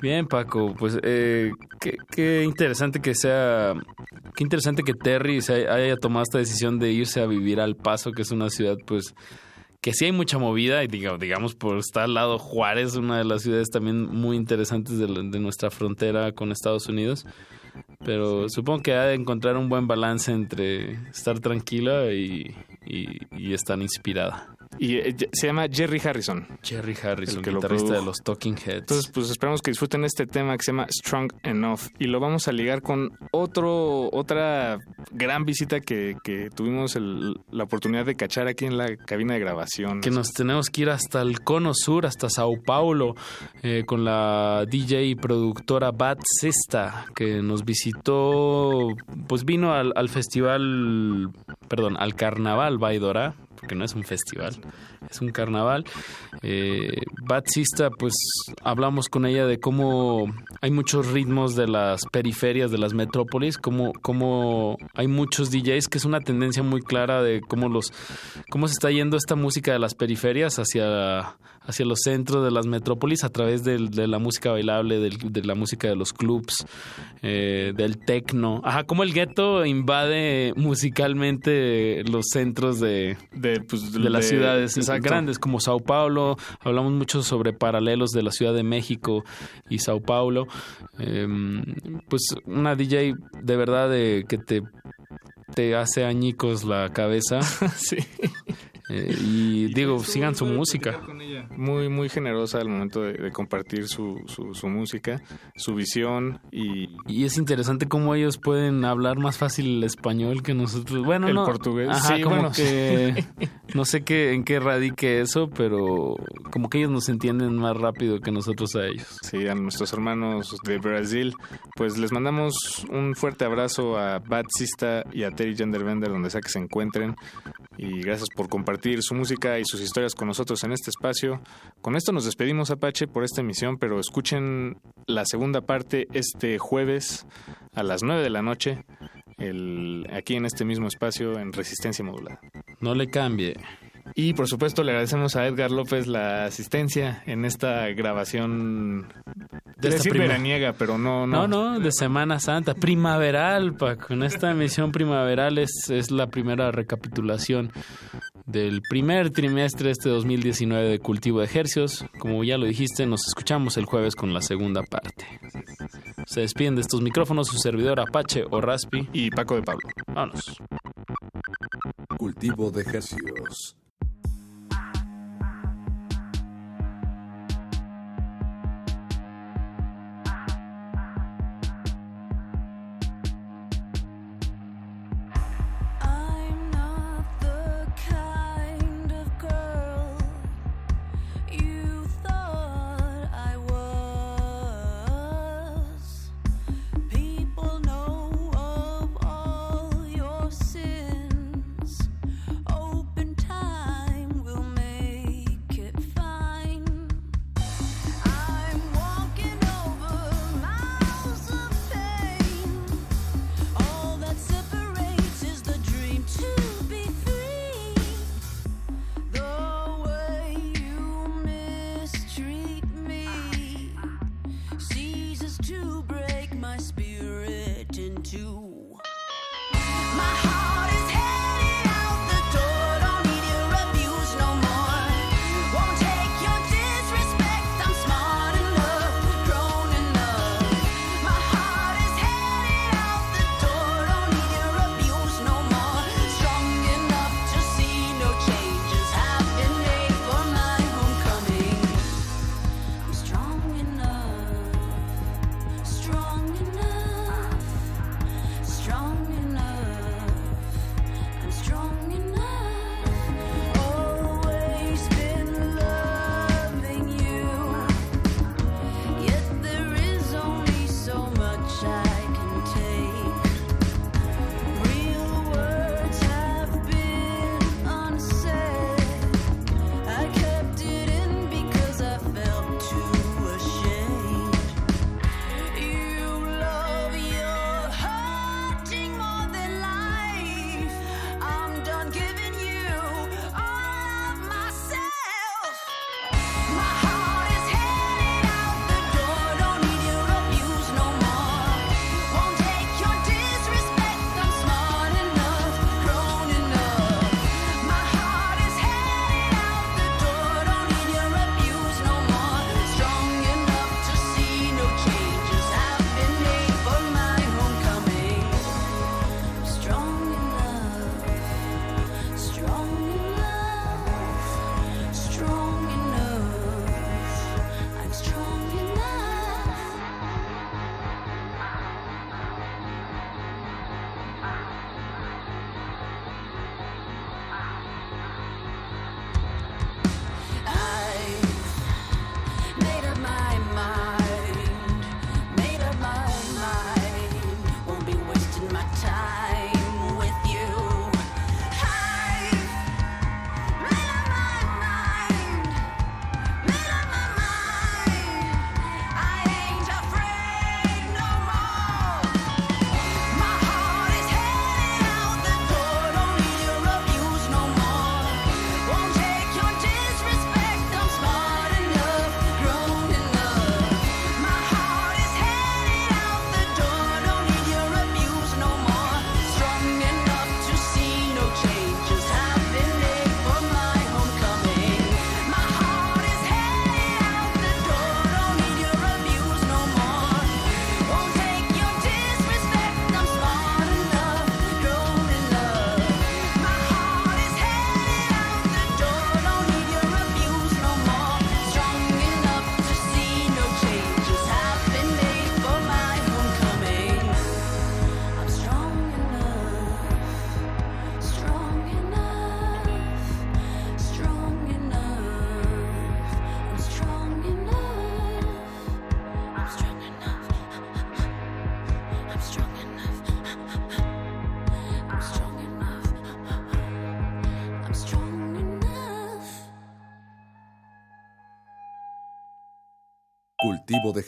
[SPEAKER 9] Bien, Paco, pues eh, qué, qué interesante que sea, qué interesante que Terry se haya, tomado esta decisión de irse a vivir al Paso, que es una ciudad, pues, que sí hay mucha movida, y diga- digamos, por estar al lado Juárez, una de las ciudades también muy interesantes de, nuestra frontera con Estados Unidos. Pero supongo que ha de encontrar un buen balance entre estar tranquila y, y- y estar inspirada.
[SPEAKER 12] Y eh, se llama Jerry Harrison.
[SPEAKER 9] Jerry Harrison,
[SPEAKER 12] El que lo
[SPEAKER 9] guitarrista de los Talking Heads.
[SPEAKER 12] Entonces, pues esperamos que disfruten este tema que se llama Strong Enough. Y lo vamos a ligar con otro, otra gran visita que, que tuvimos el- la oportunidad de cachar aquí en la cabina de grabación.
[SPEAKER 9] que nos tenemos que ir hasta el cono sur, hasta Sao Paulo, eh, con la DJ y productora Bad Sista, que nos visitó, pues vino al, al festival, perdón, al carnaval Baidora, porque no es un festival, es un carnaval. Eh, Bad Sista, pues hablamos con ella de cómo hay muchos ritmos de las periferias de las metrópolis, cómo, cómo hay muchos DJs, que es una tendencia muy clara de cómo los cómo se está yendo esta música de las periferias hacia, hacia los centros de las metrópolis a través de, la música bailable, de la música de los clubs, eh, del techno. Ajá, cómo el gueto invade musicalmente los centros de,
[SPEAKER 12] de, pues,
[SPEAKER 9] las
[SPEAKER 12] de-
[SPEAKER 9] ciudades
[SPEAKER 12] exacto.
[SPEAKER 9] grandes como Sao Paulo. Hablamos mucho sobre paralelos de la Ciudad de México y Sao Paulo. Em, pues una DJ de verdad de que te te hace añicos la cabeza.
[SPEAKER 12] sí.
[SPEAKER 9] Eh, y digo, sigan su música.
[SPEAKER 12] Muy, muy generosa al momento de, de compartir su, su, su música, su visión y...
[SPEAKER 9] Y es interesante cómo ellos pueden hablar más fácil el español que nosotros. Bueno,
[SPEAKER 12] El
[SPEAKER 9] no.
[SPEAKER 12] portugués.
[SPEAKER 9] Ajá,
[SPEAKER 12] Sí,
[SPEAKER 9] como
[SPEAKER 12] bueno.
[SPEAKER 9] que no sé qué en qué radique eso, pero como que ellos nos entienden más rápido que nosotros a ellos.
[SPEAKER 12] Sí, a nuestros hermanos de Brasil, pues les mandamos un fuerte abrazo a Bad Sista y a Terry Genderbender donde sea que se encuentren y gracias por compartir su música y sus historias con nosotros en este espacio. Con esto nos despedimos Apache por esta emisión, pero escuchen la segunda parte este jueves a las 9 de la noche el, aquí en este mismo espacio en Resistencia Modulada.
[SPEAKER 9] No le cambie.
[SPEAKER 12] Y por supuesto le agradecemos a Edgar López la asistencia en esta grabación de
[SPEAKER 9] esta
[SPEAKER 12] decir veraniega, pero no, no.
[SPEAKER 9] No, no, de Semana Santa, primaveral, Paco. En esta emisión primaveral es, es la primera recapitulación del primer trimestre de este 2019 de Cultivo de Ejercios. Como ya lo dijiste, nos escuchamos el jueves con la segunda parte. Se despiden de estos micrófonos su servidor Apache o Raspi.
[SPEAKER 12] Y Paco de Pablo.
[SPEAKER 9] Vámonos.
[SPEAKER 1] Cultivo de Hercios.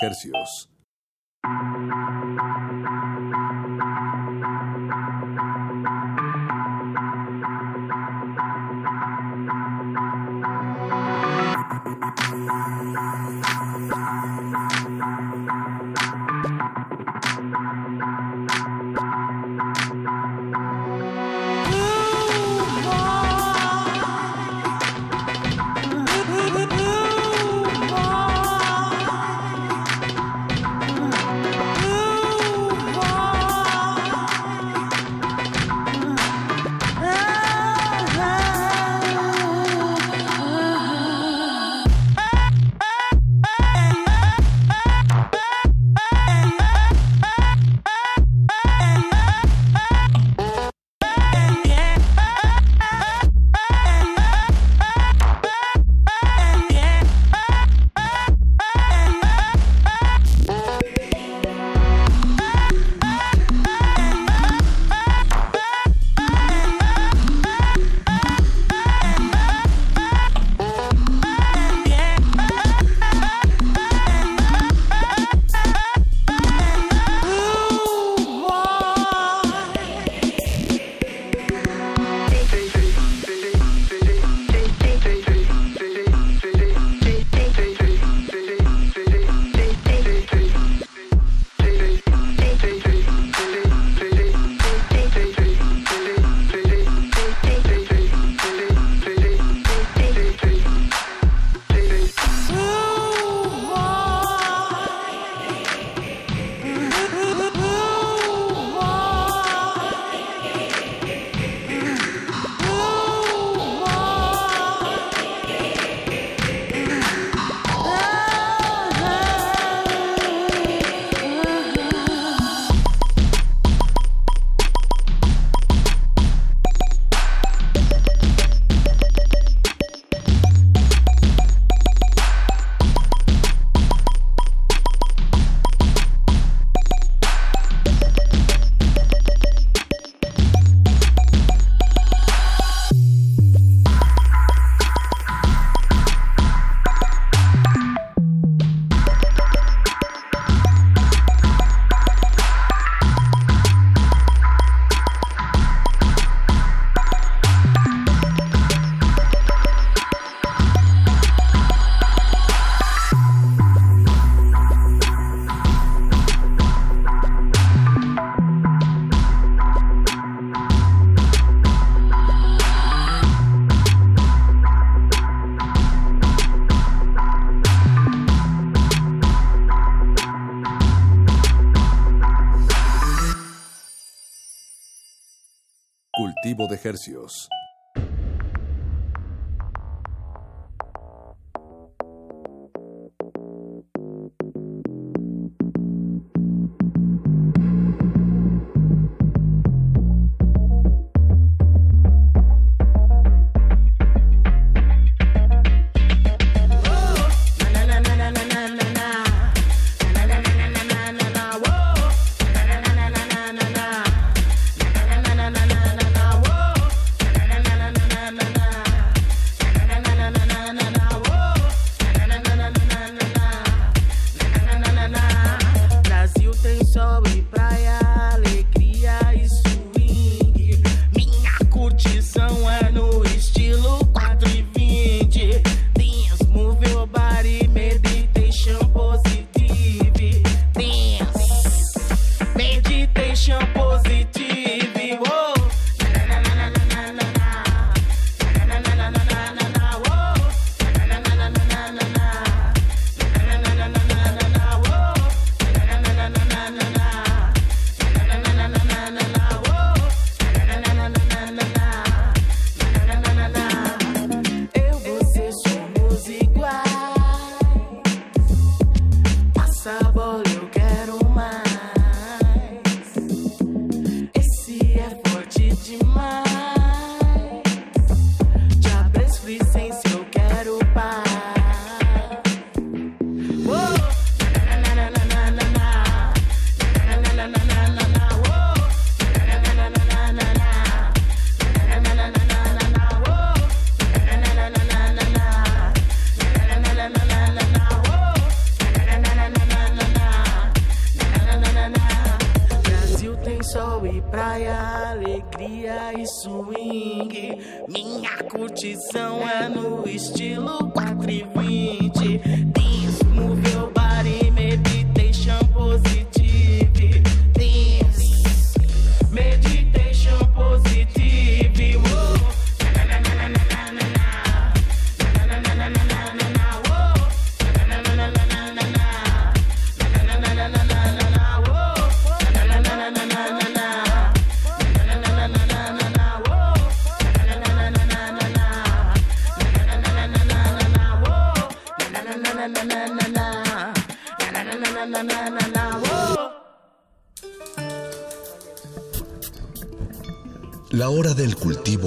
[SPEAKER 16] Hercios. Hercios.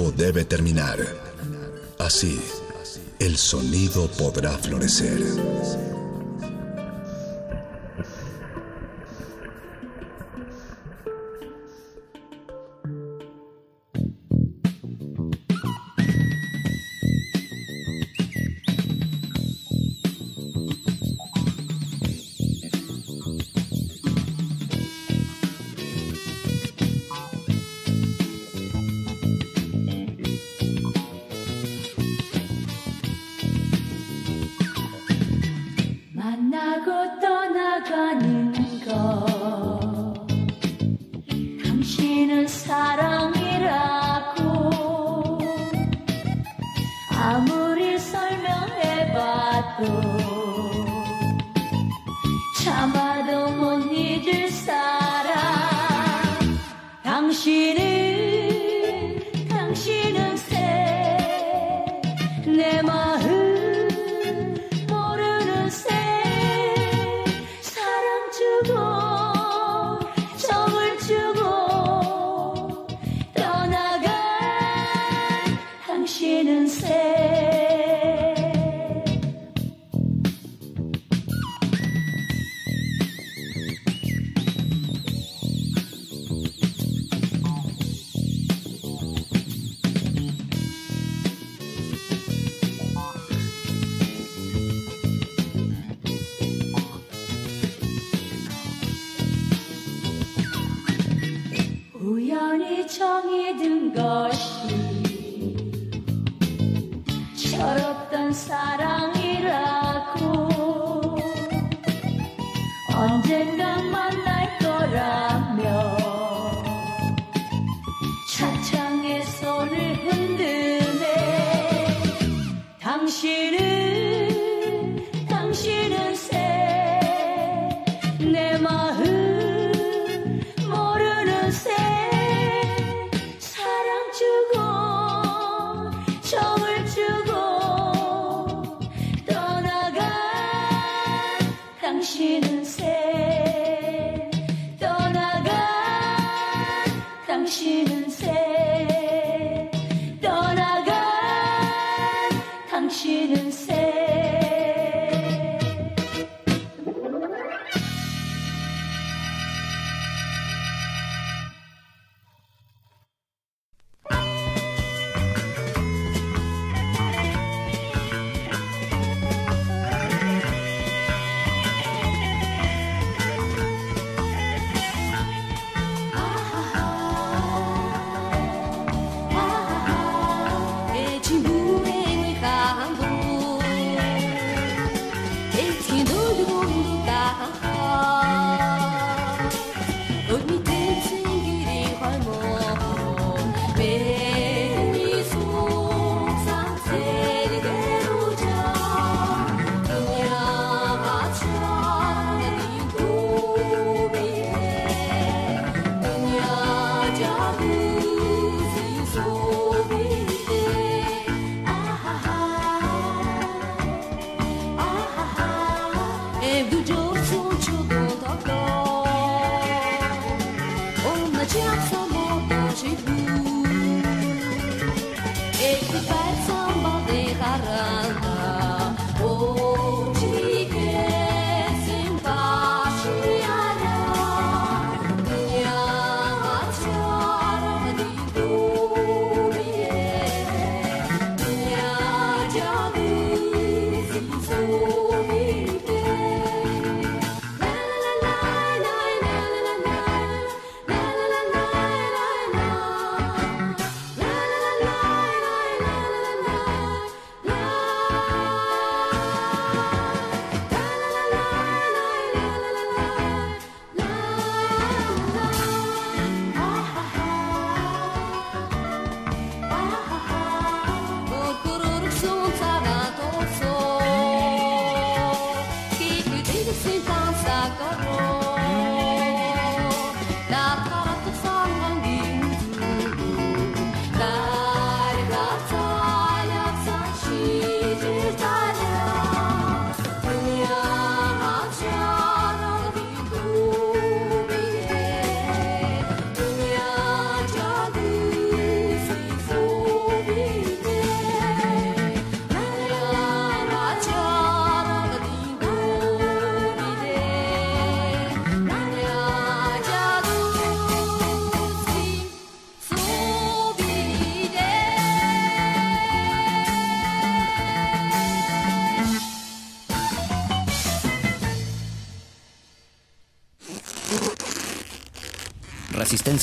[SPEAKER 17] Debe terminar. Así, el sonido podrá florecer.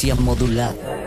[SPEAKER 17] Resistencia modulada.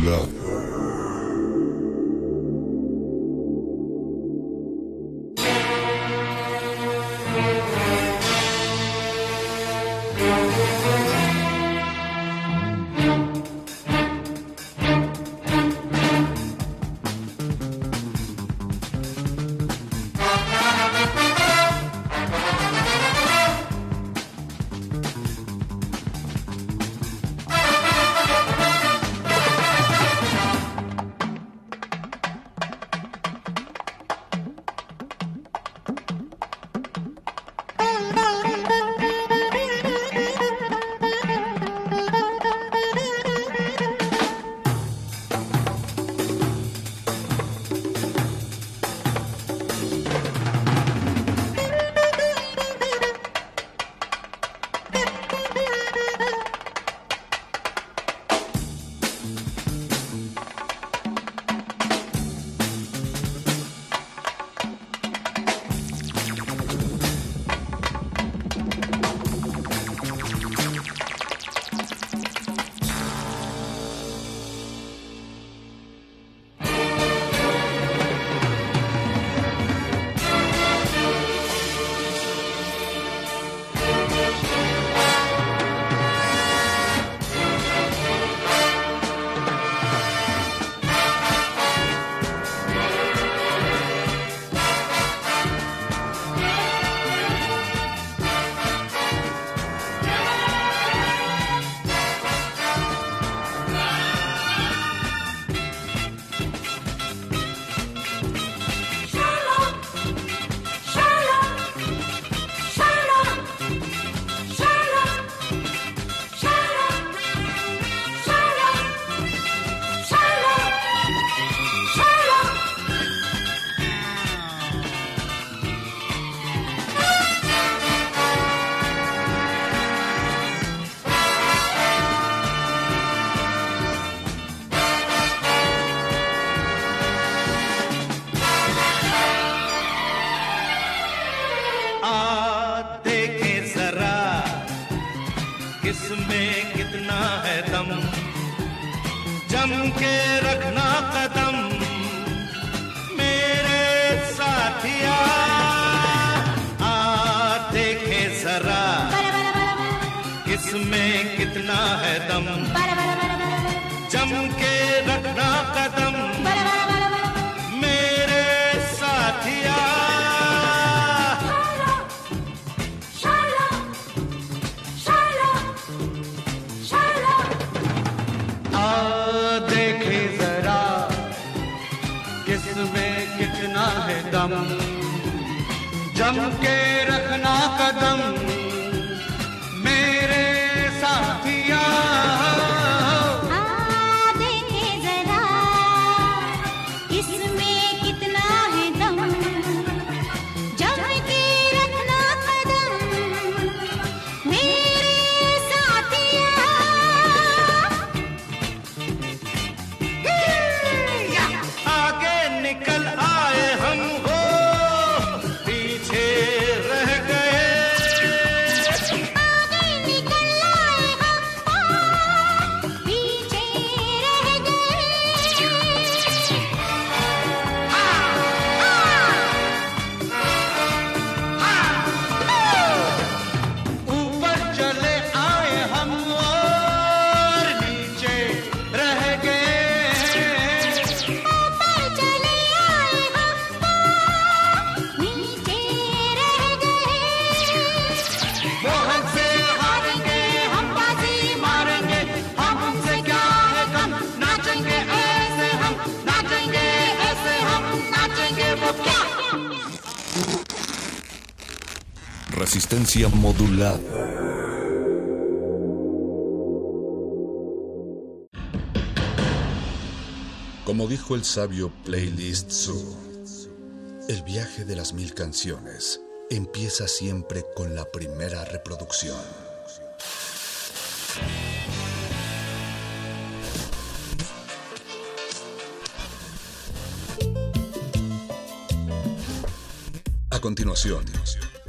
[SPEAKER 1] Modulada.
[SPEAKER 18] है दम जम के रखना कदम। मेरे साथिया। देखे जरा, किसमें कितना है दम। जम के रखना कदम।
[SPEAKER 1] Modulada. Como dijo el sabio Playlist Zoo, el viaje de las mil canciones empieza siempre con la primera reproducción. A continuación,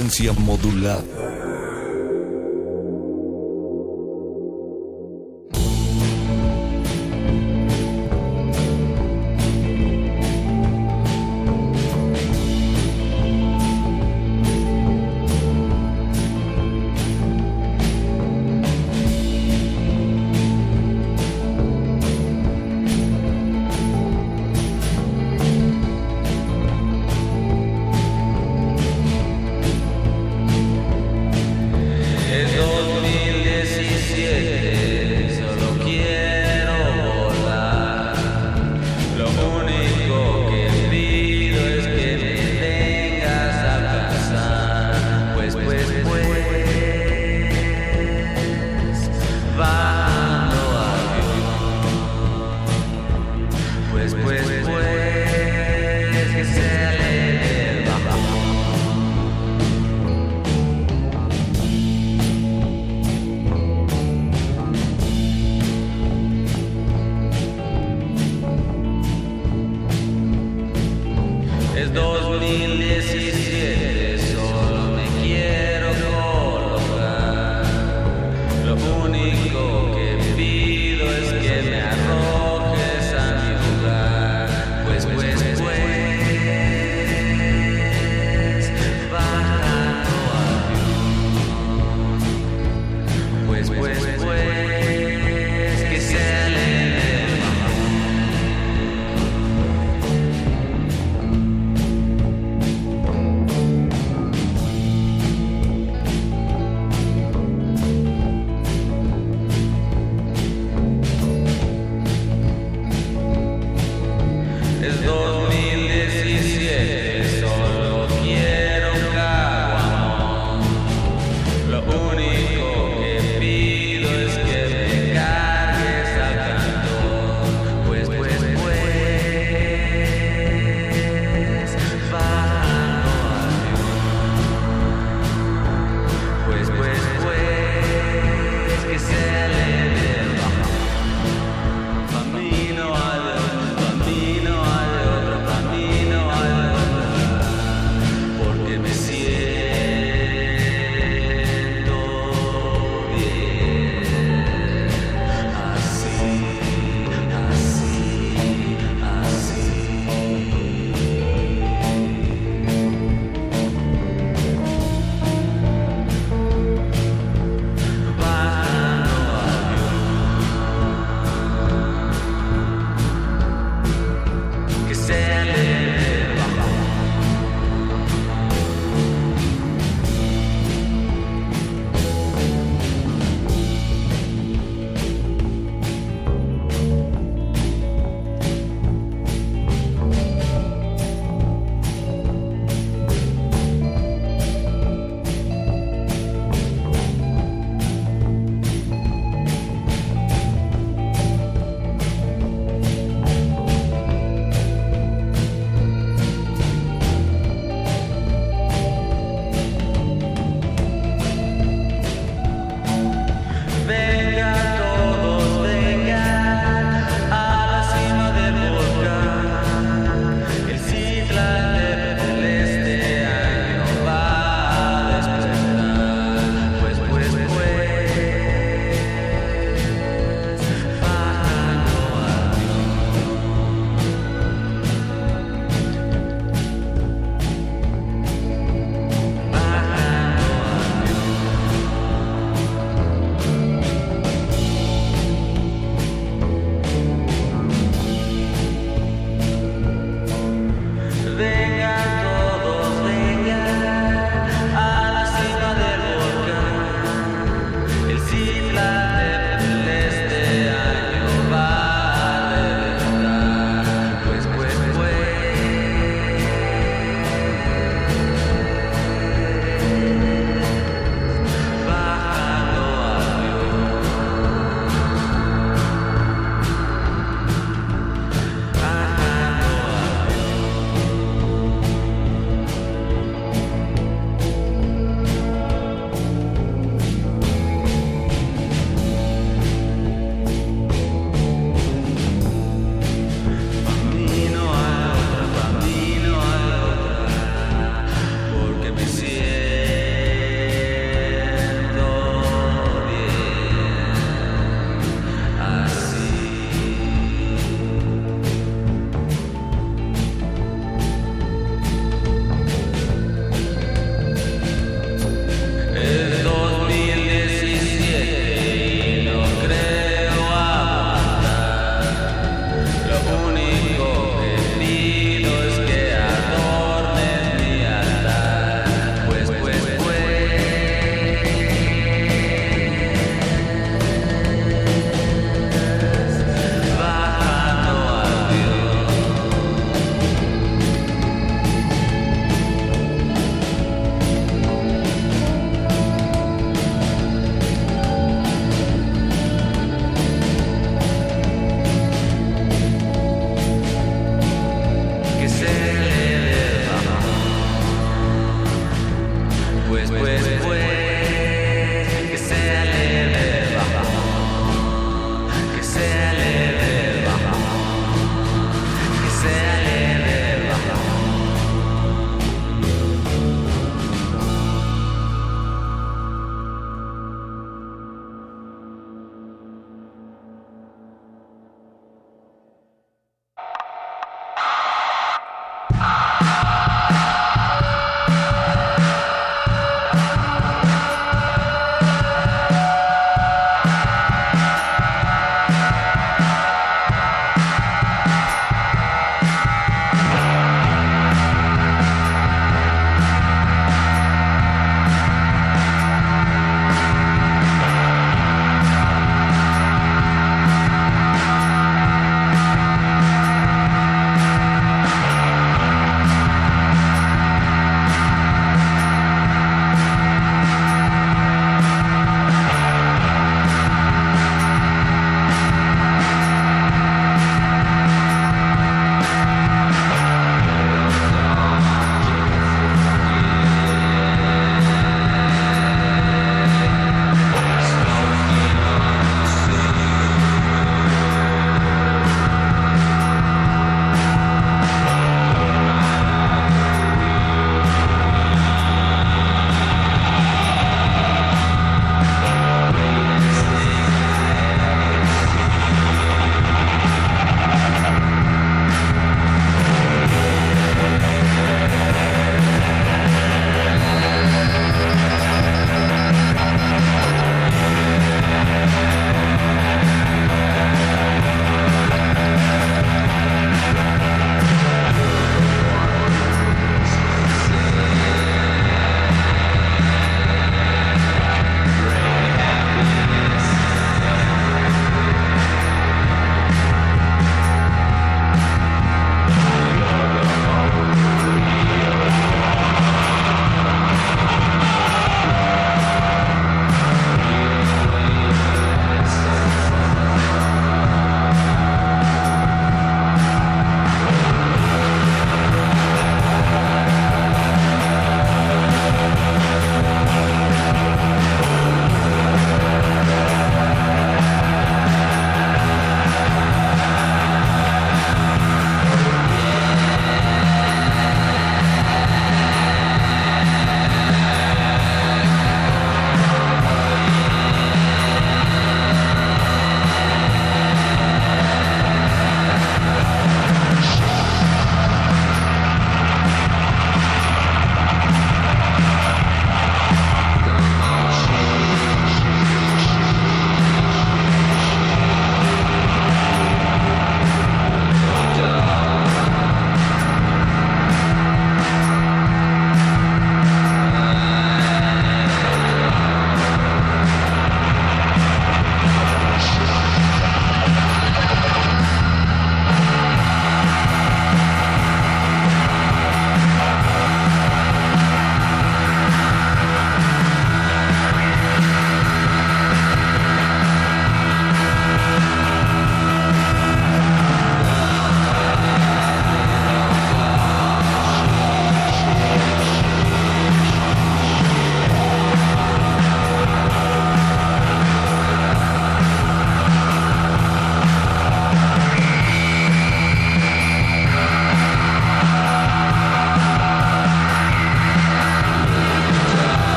[SPEAKER 19] Resistencia modulada.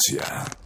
[SPEAKER 1] Resistencia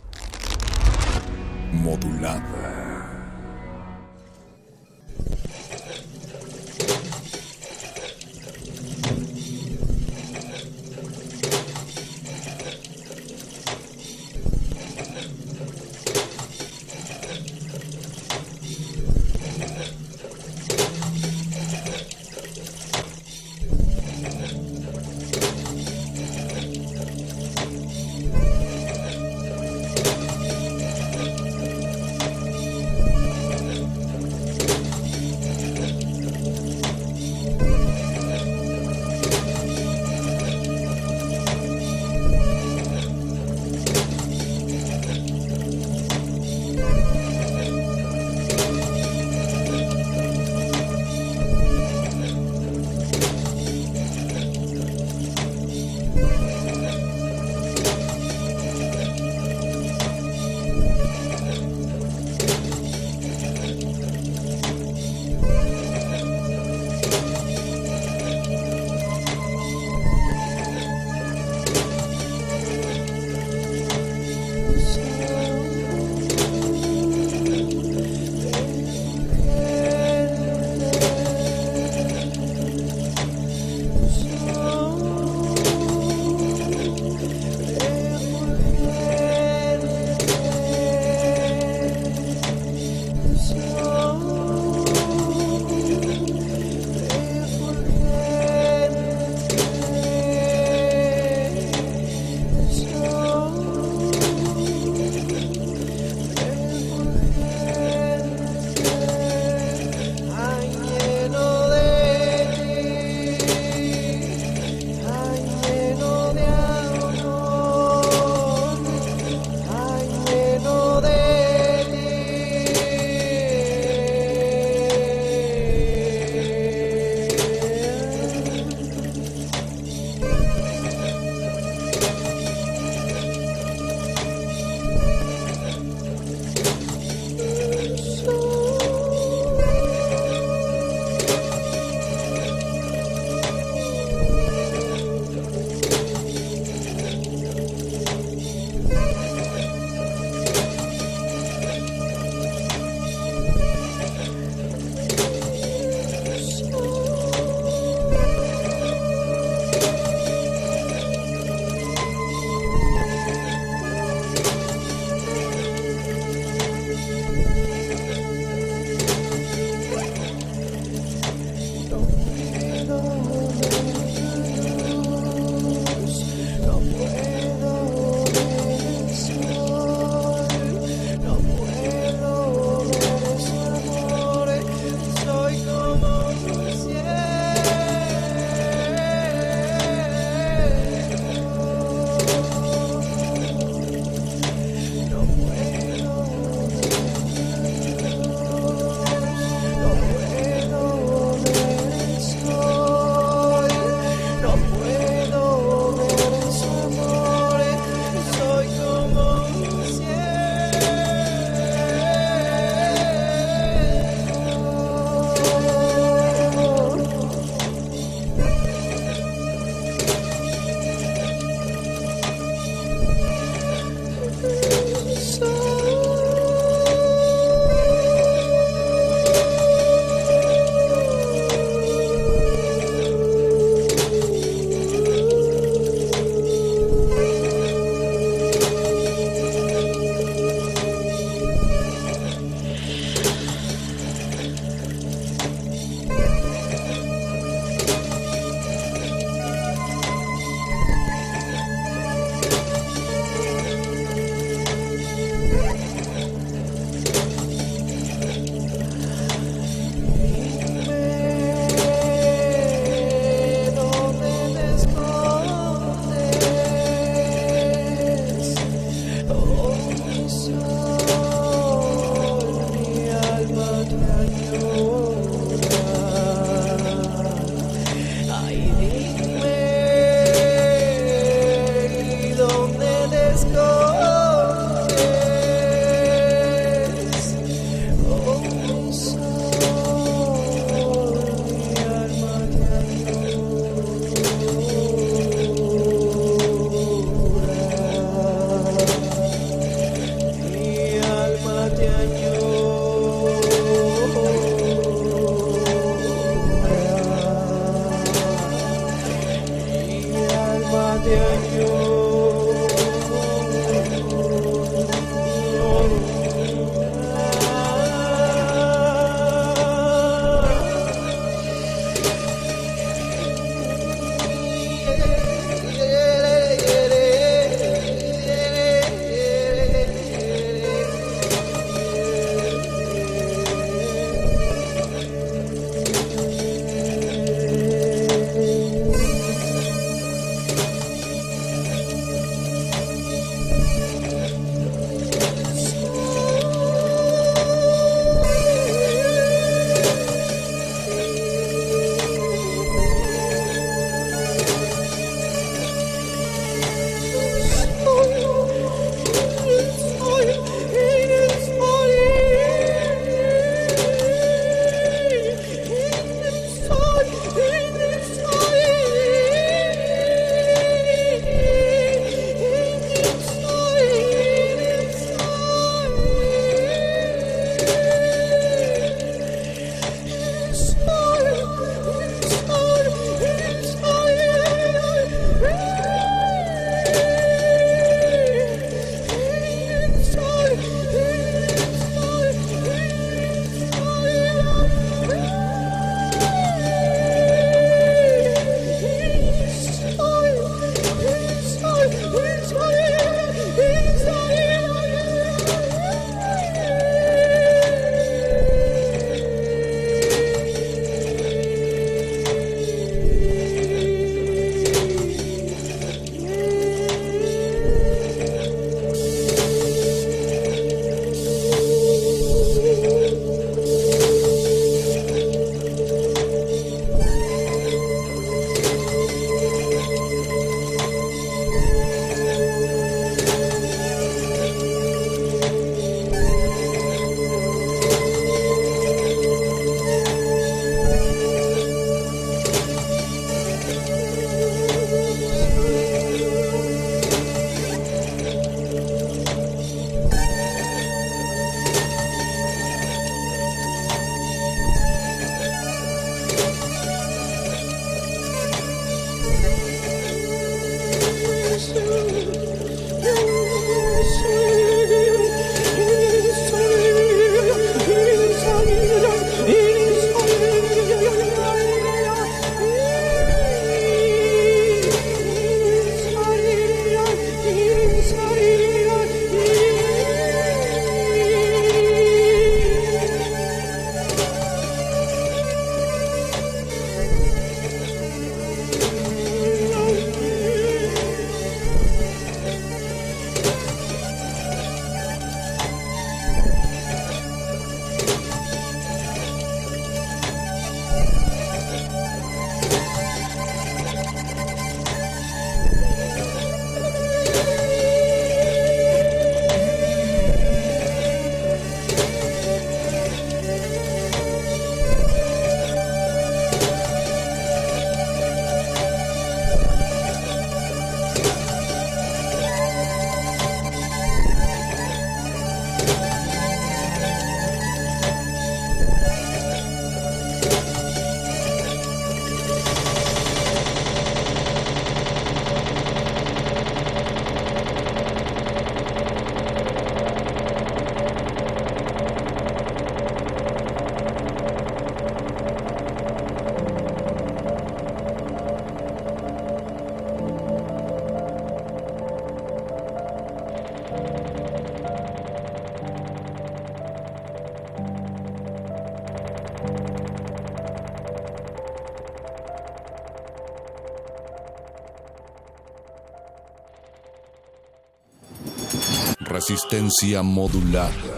[SPEAKER 1] Resistencia modulada.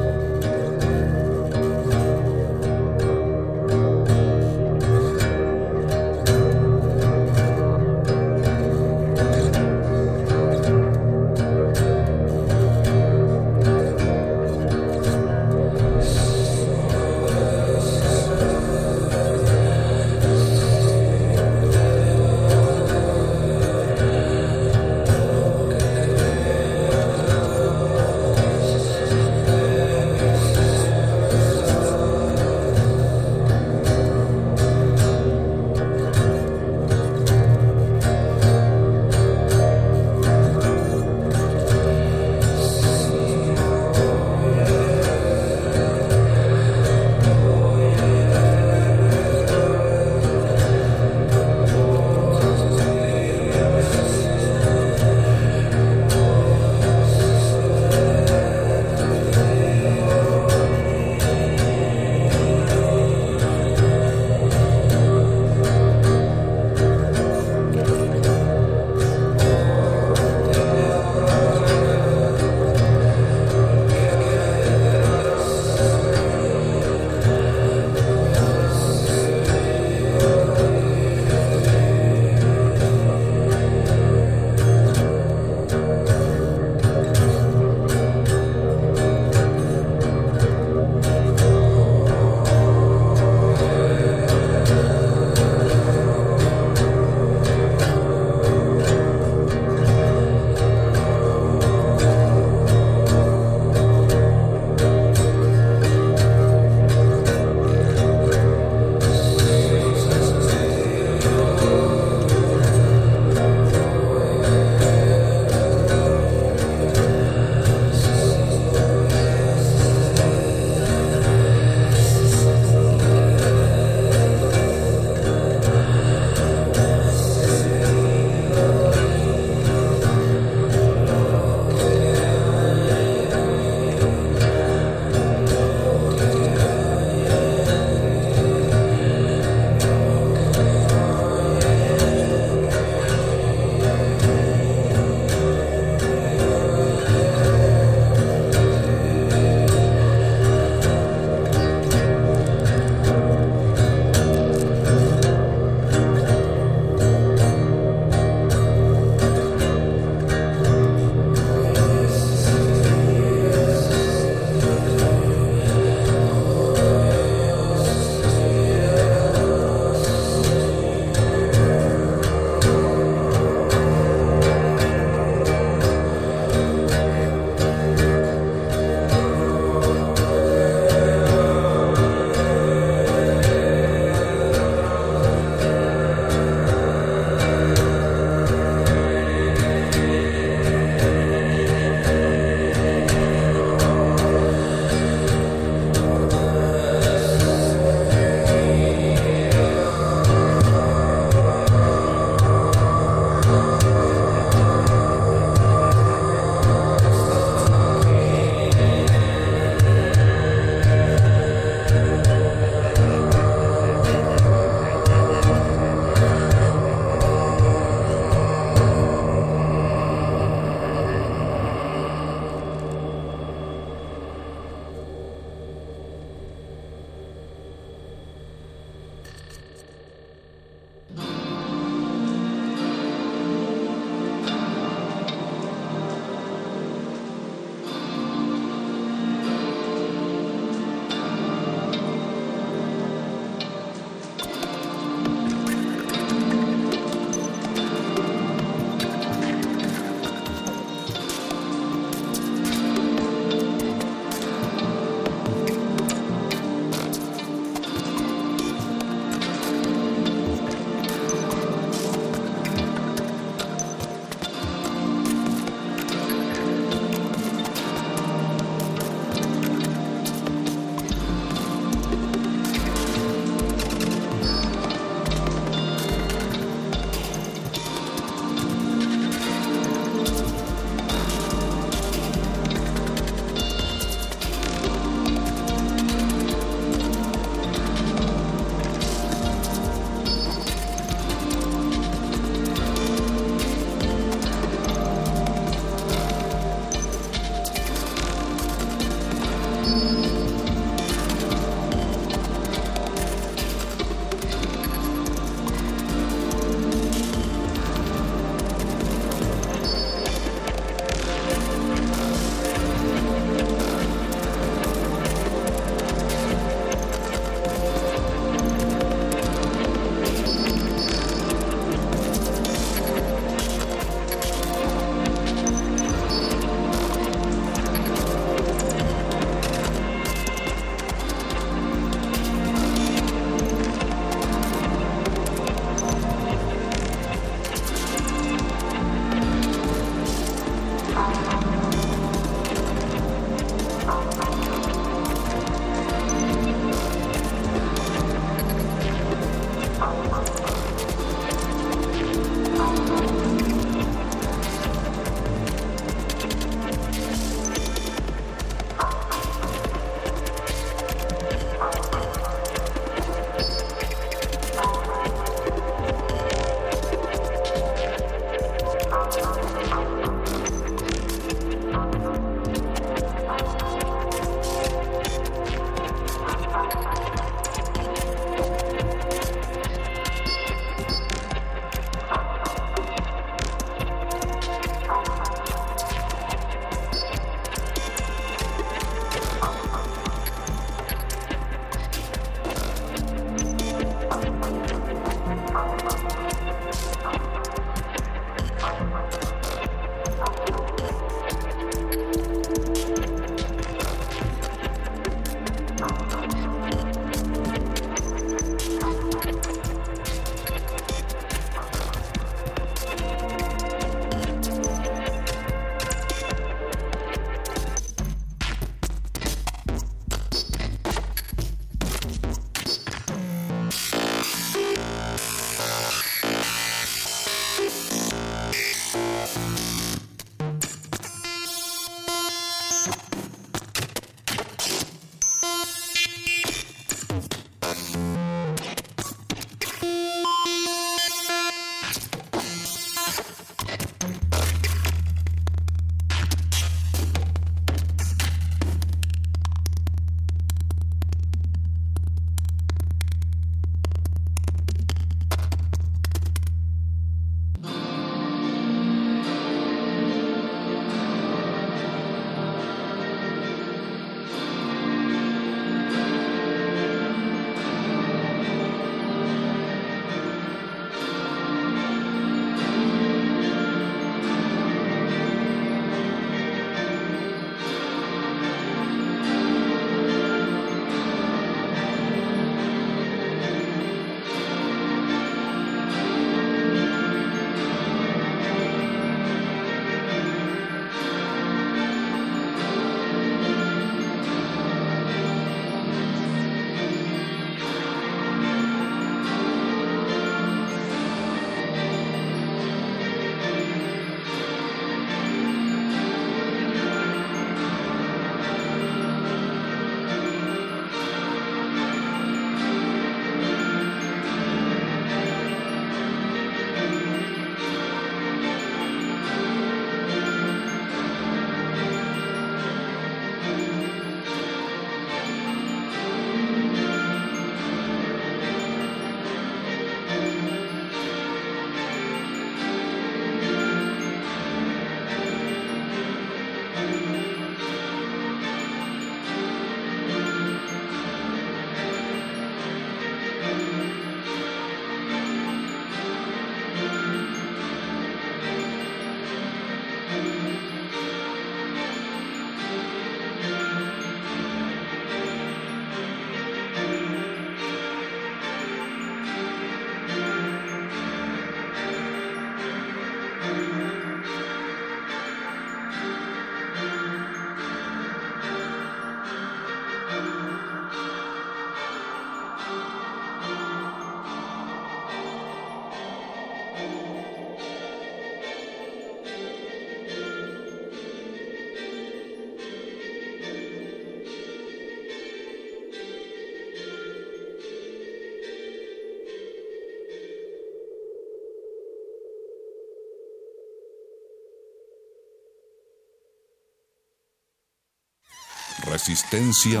[SPEAKER 1] Resistencia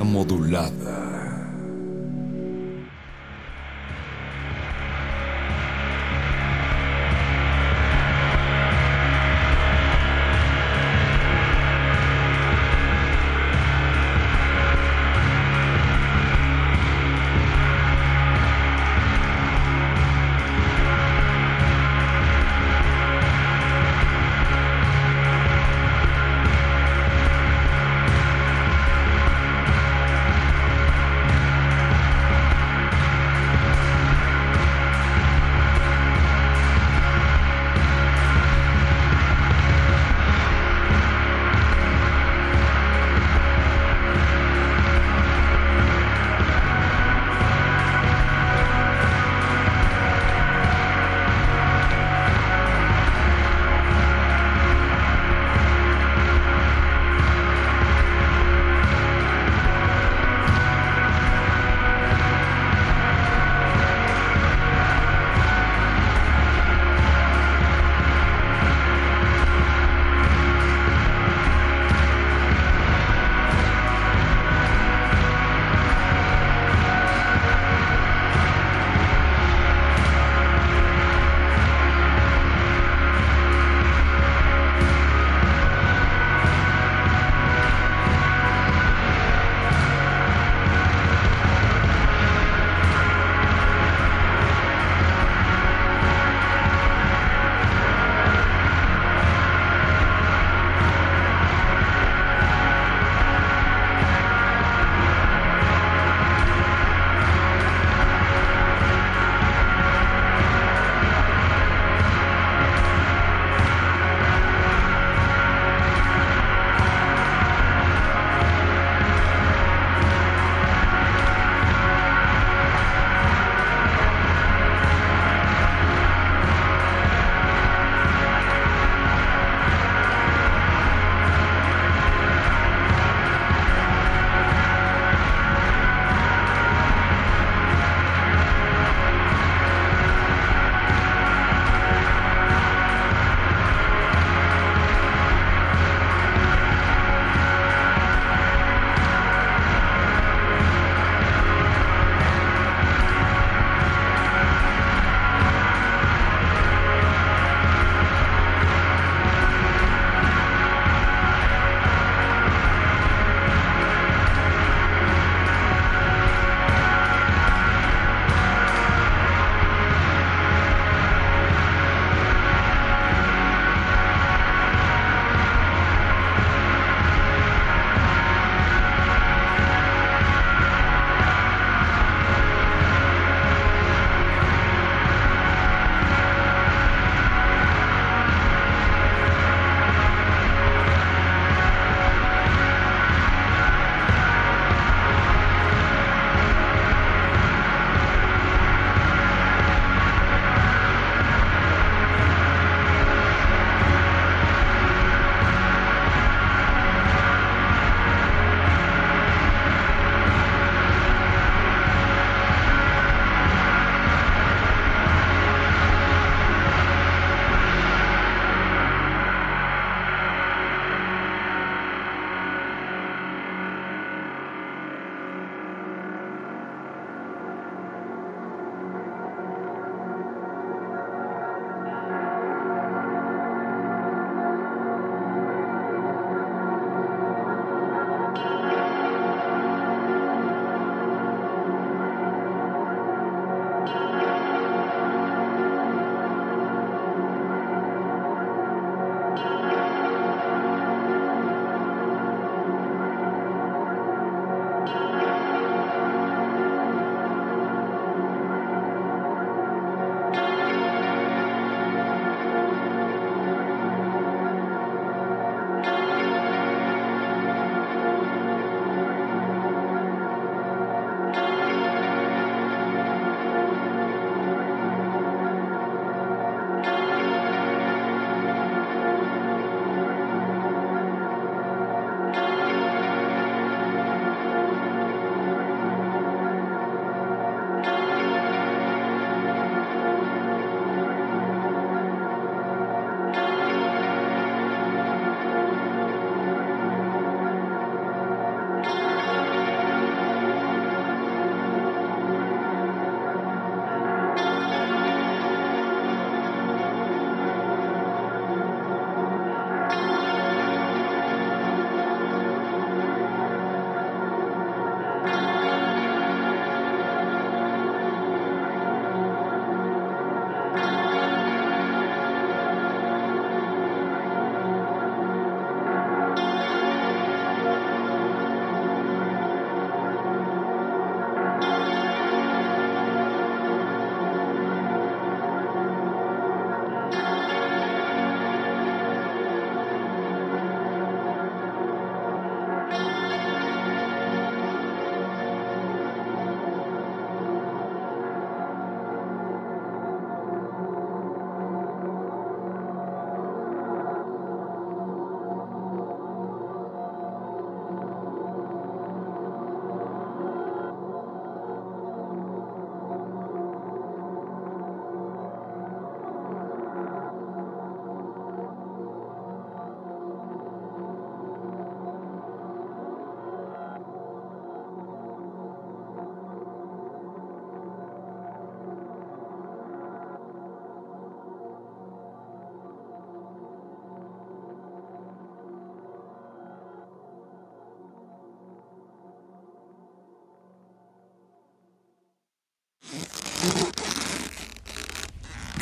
[SPEAKER 1] modulada.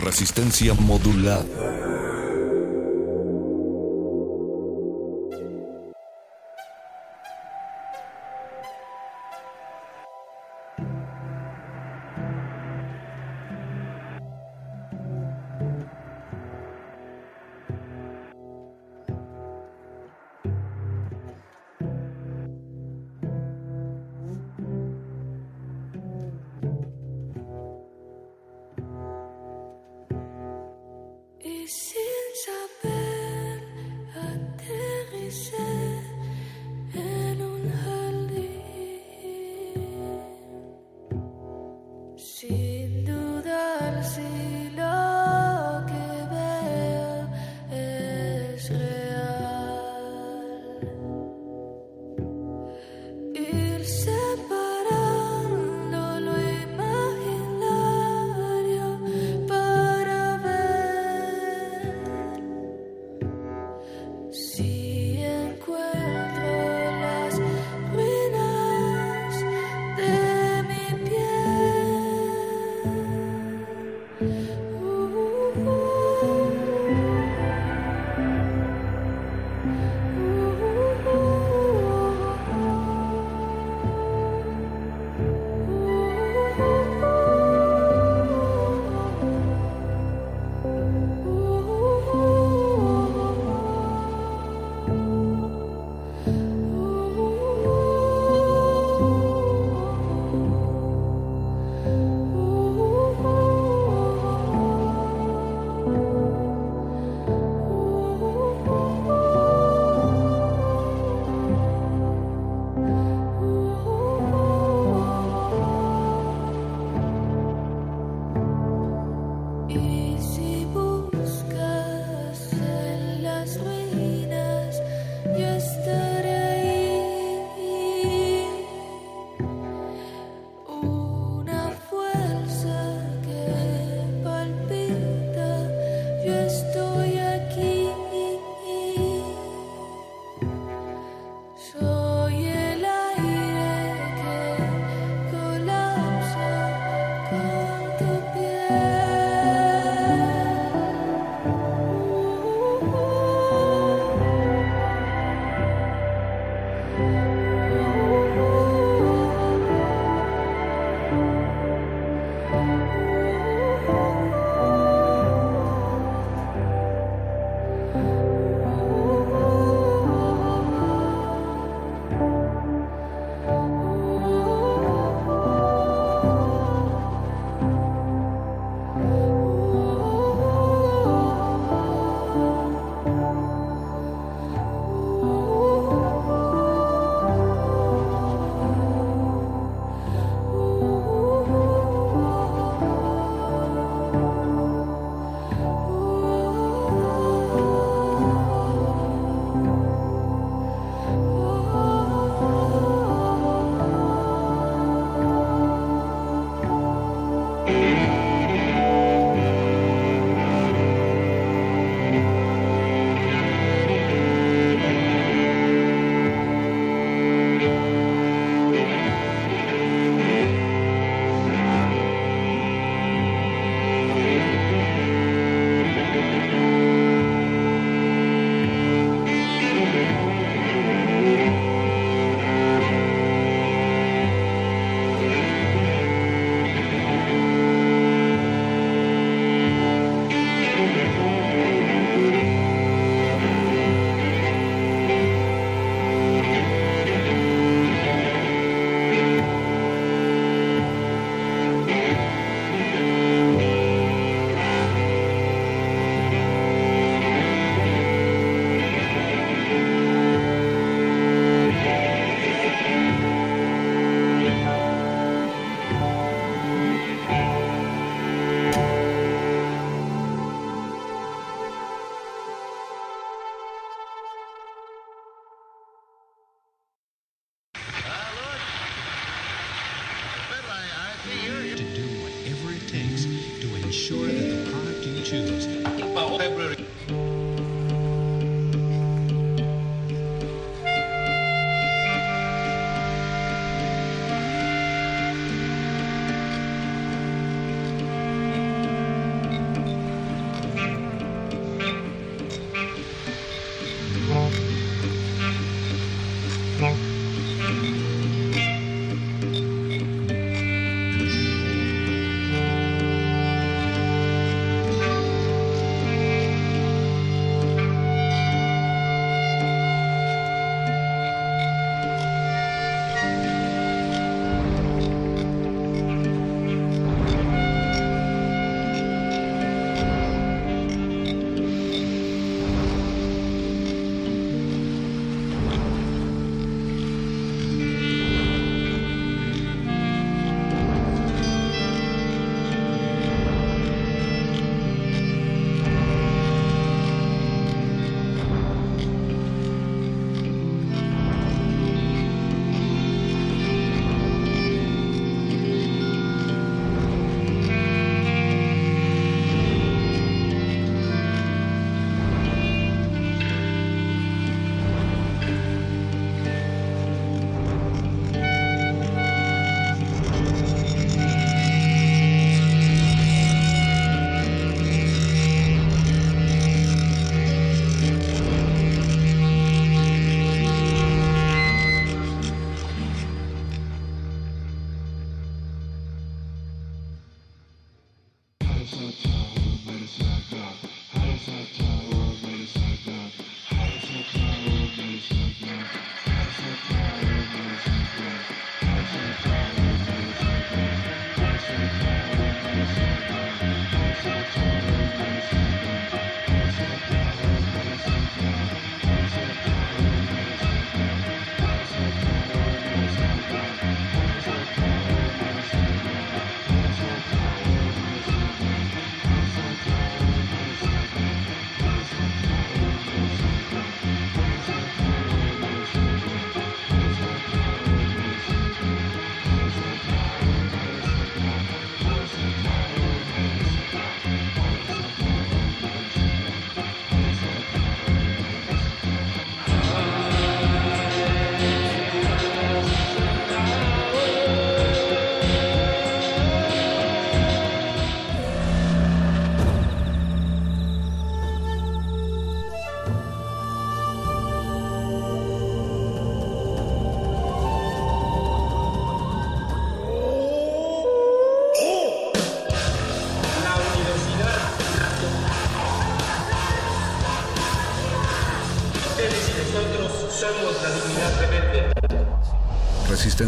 [SPEAKER 20] Resistencia modulada.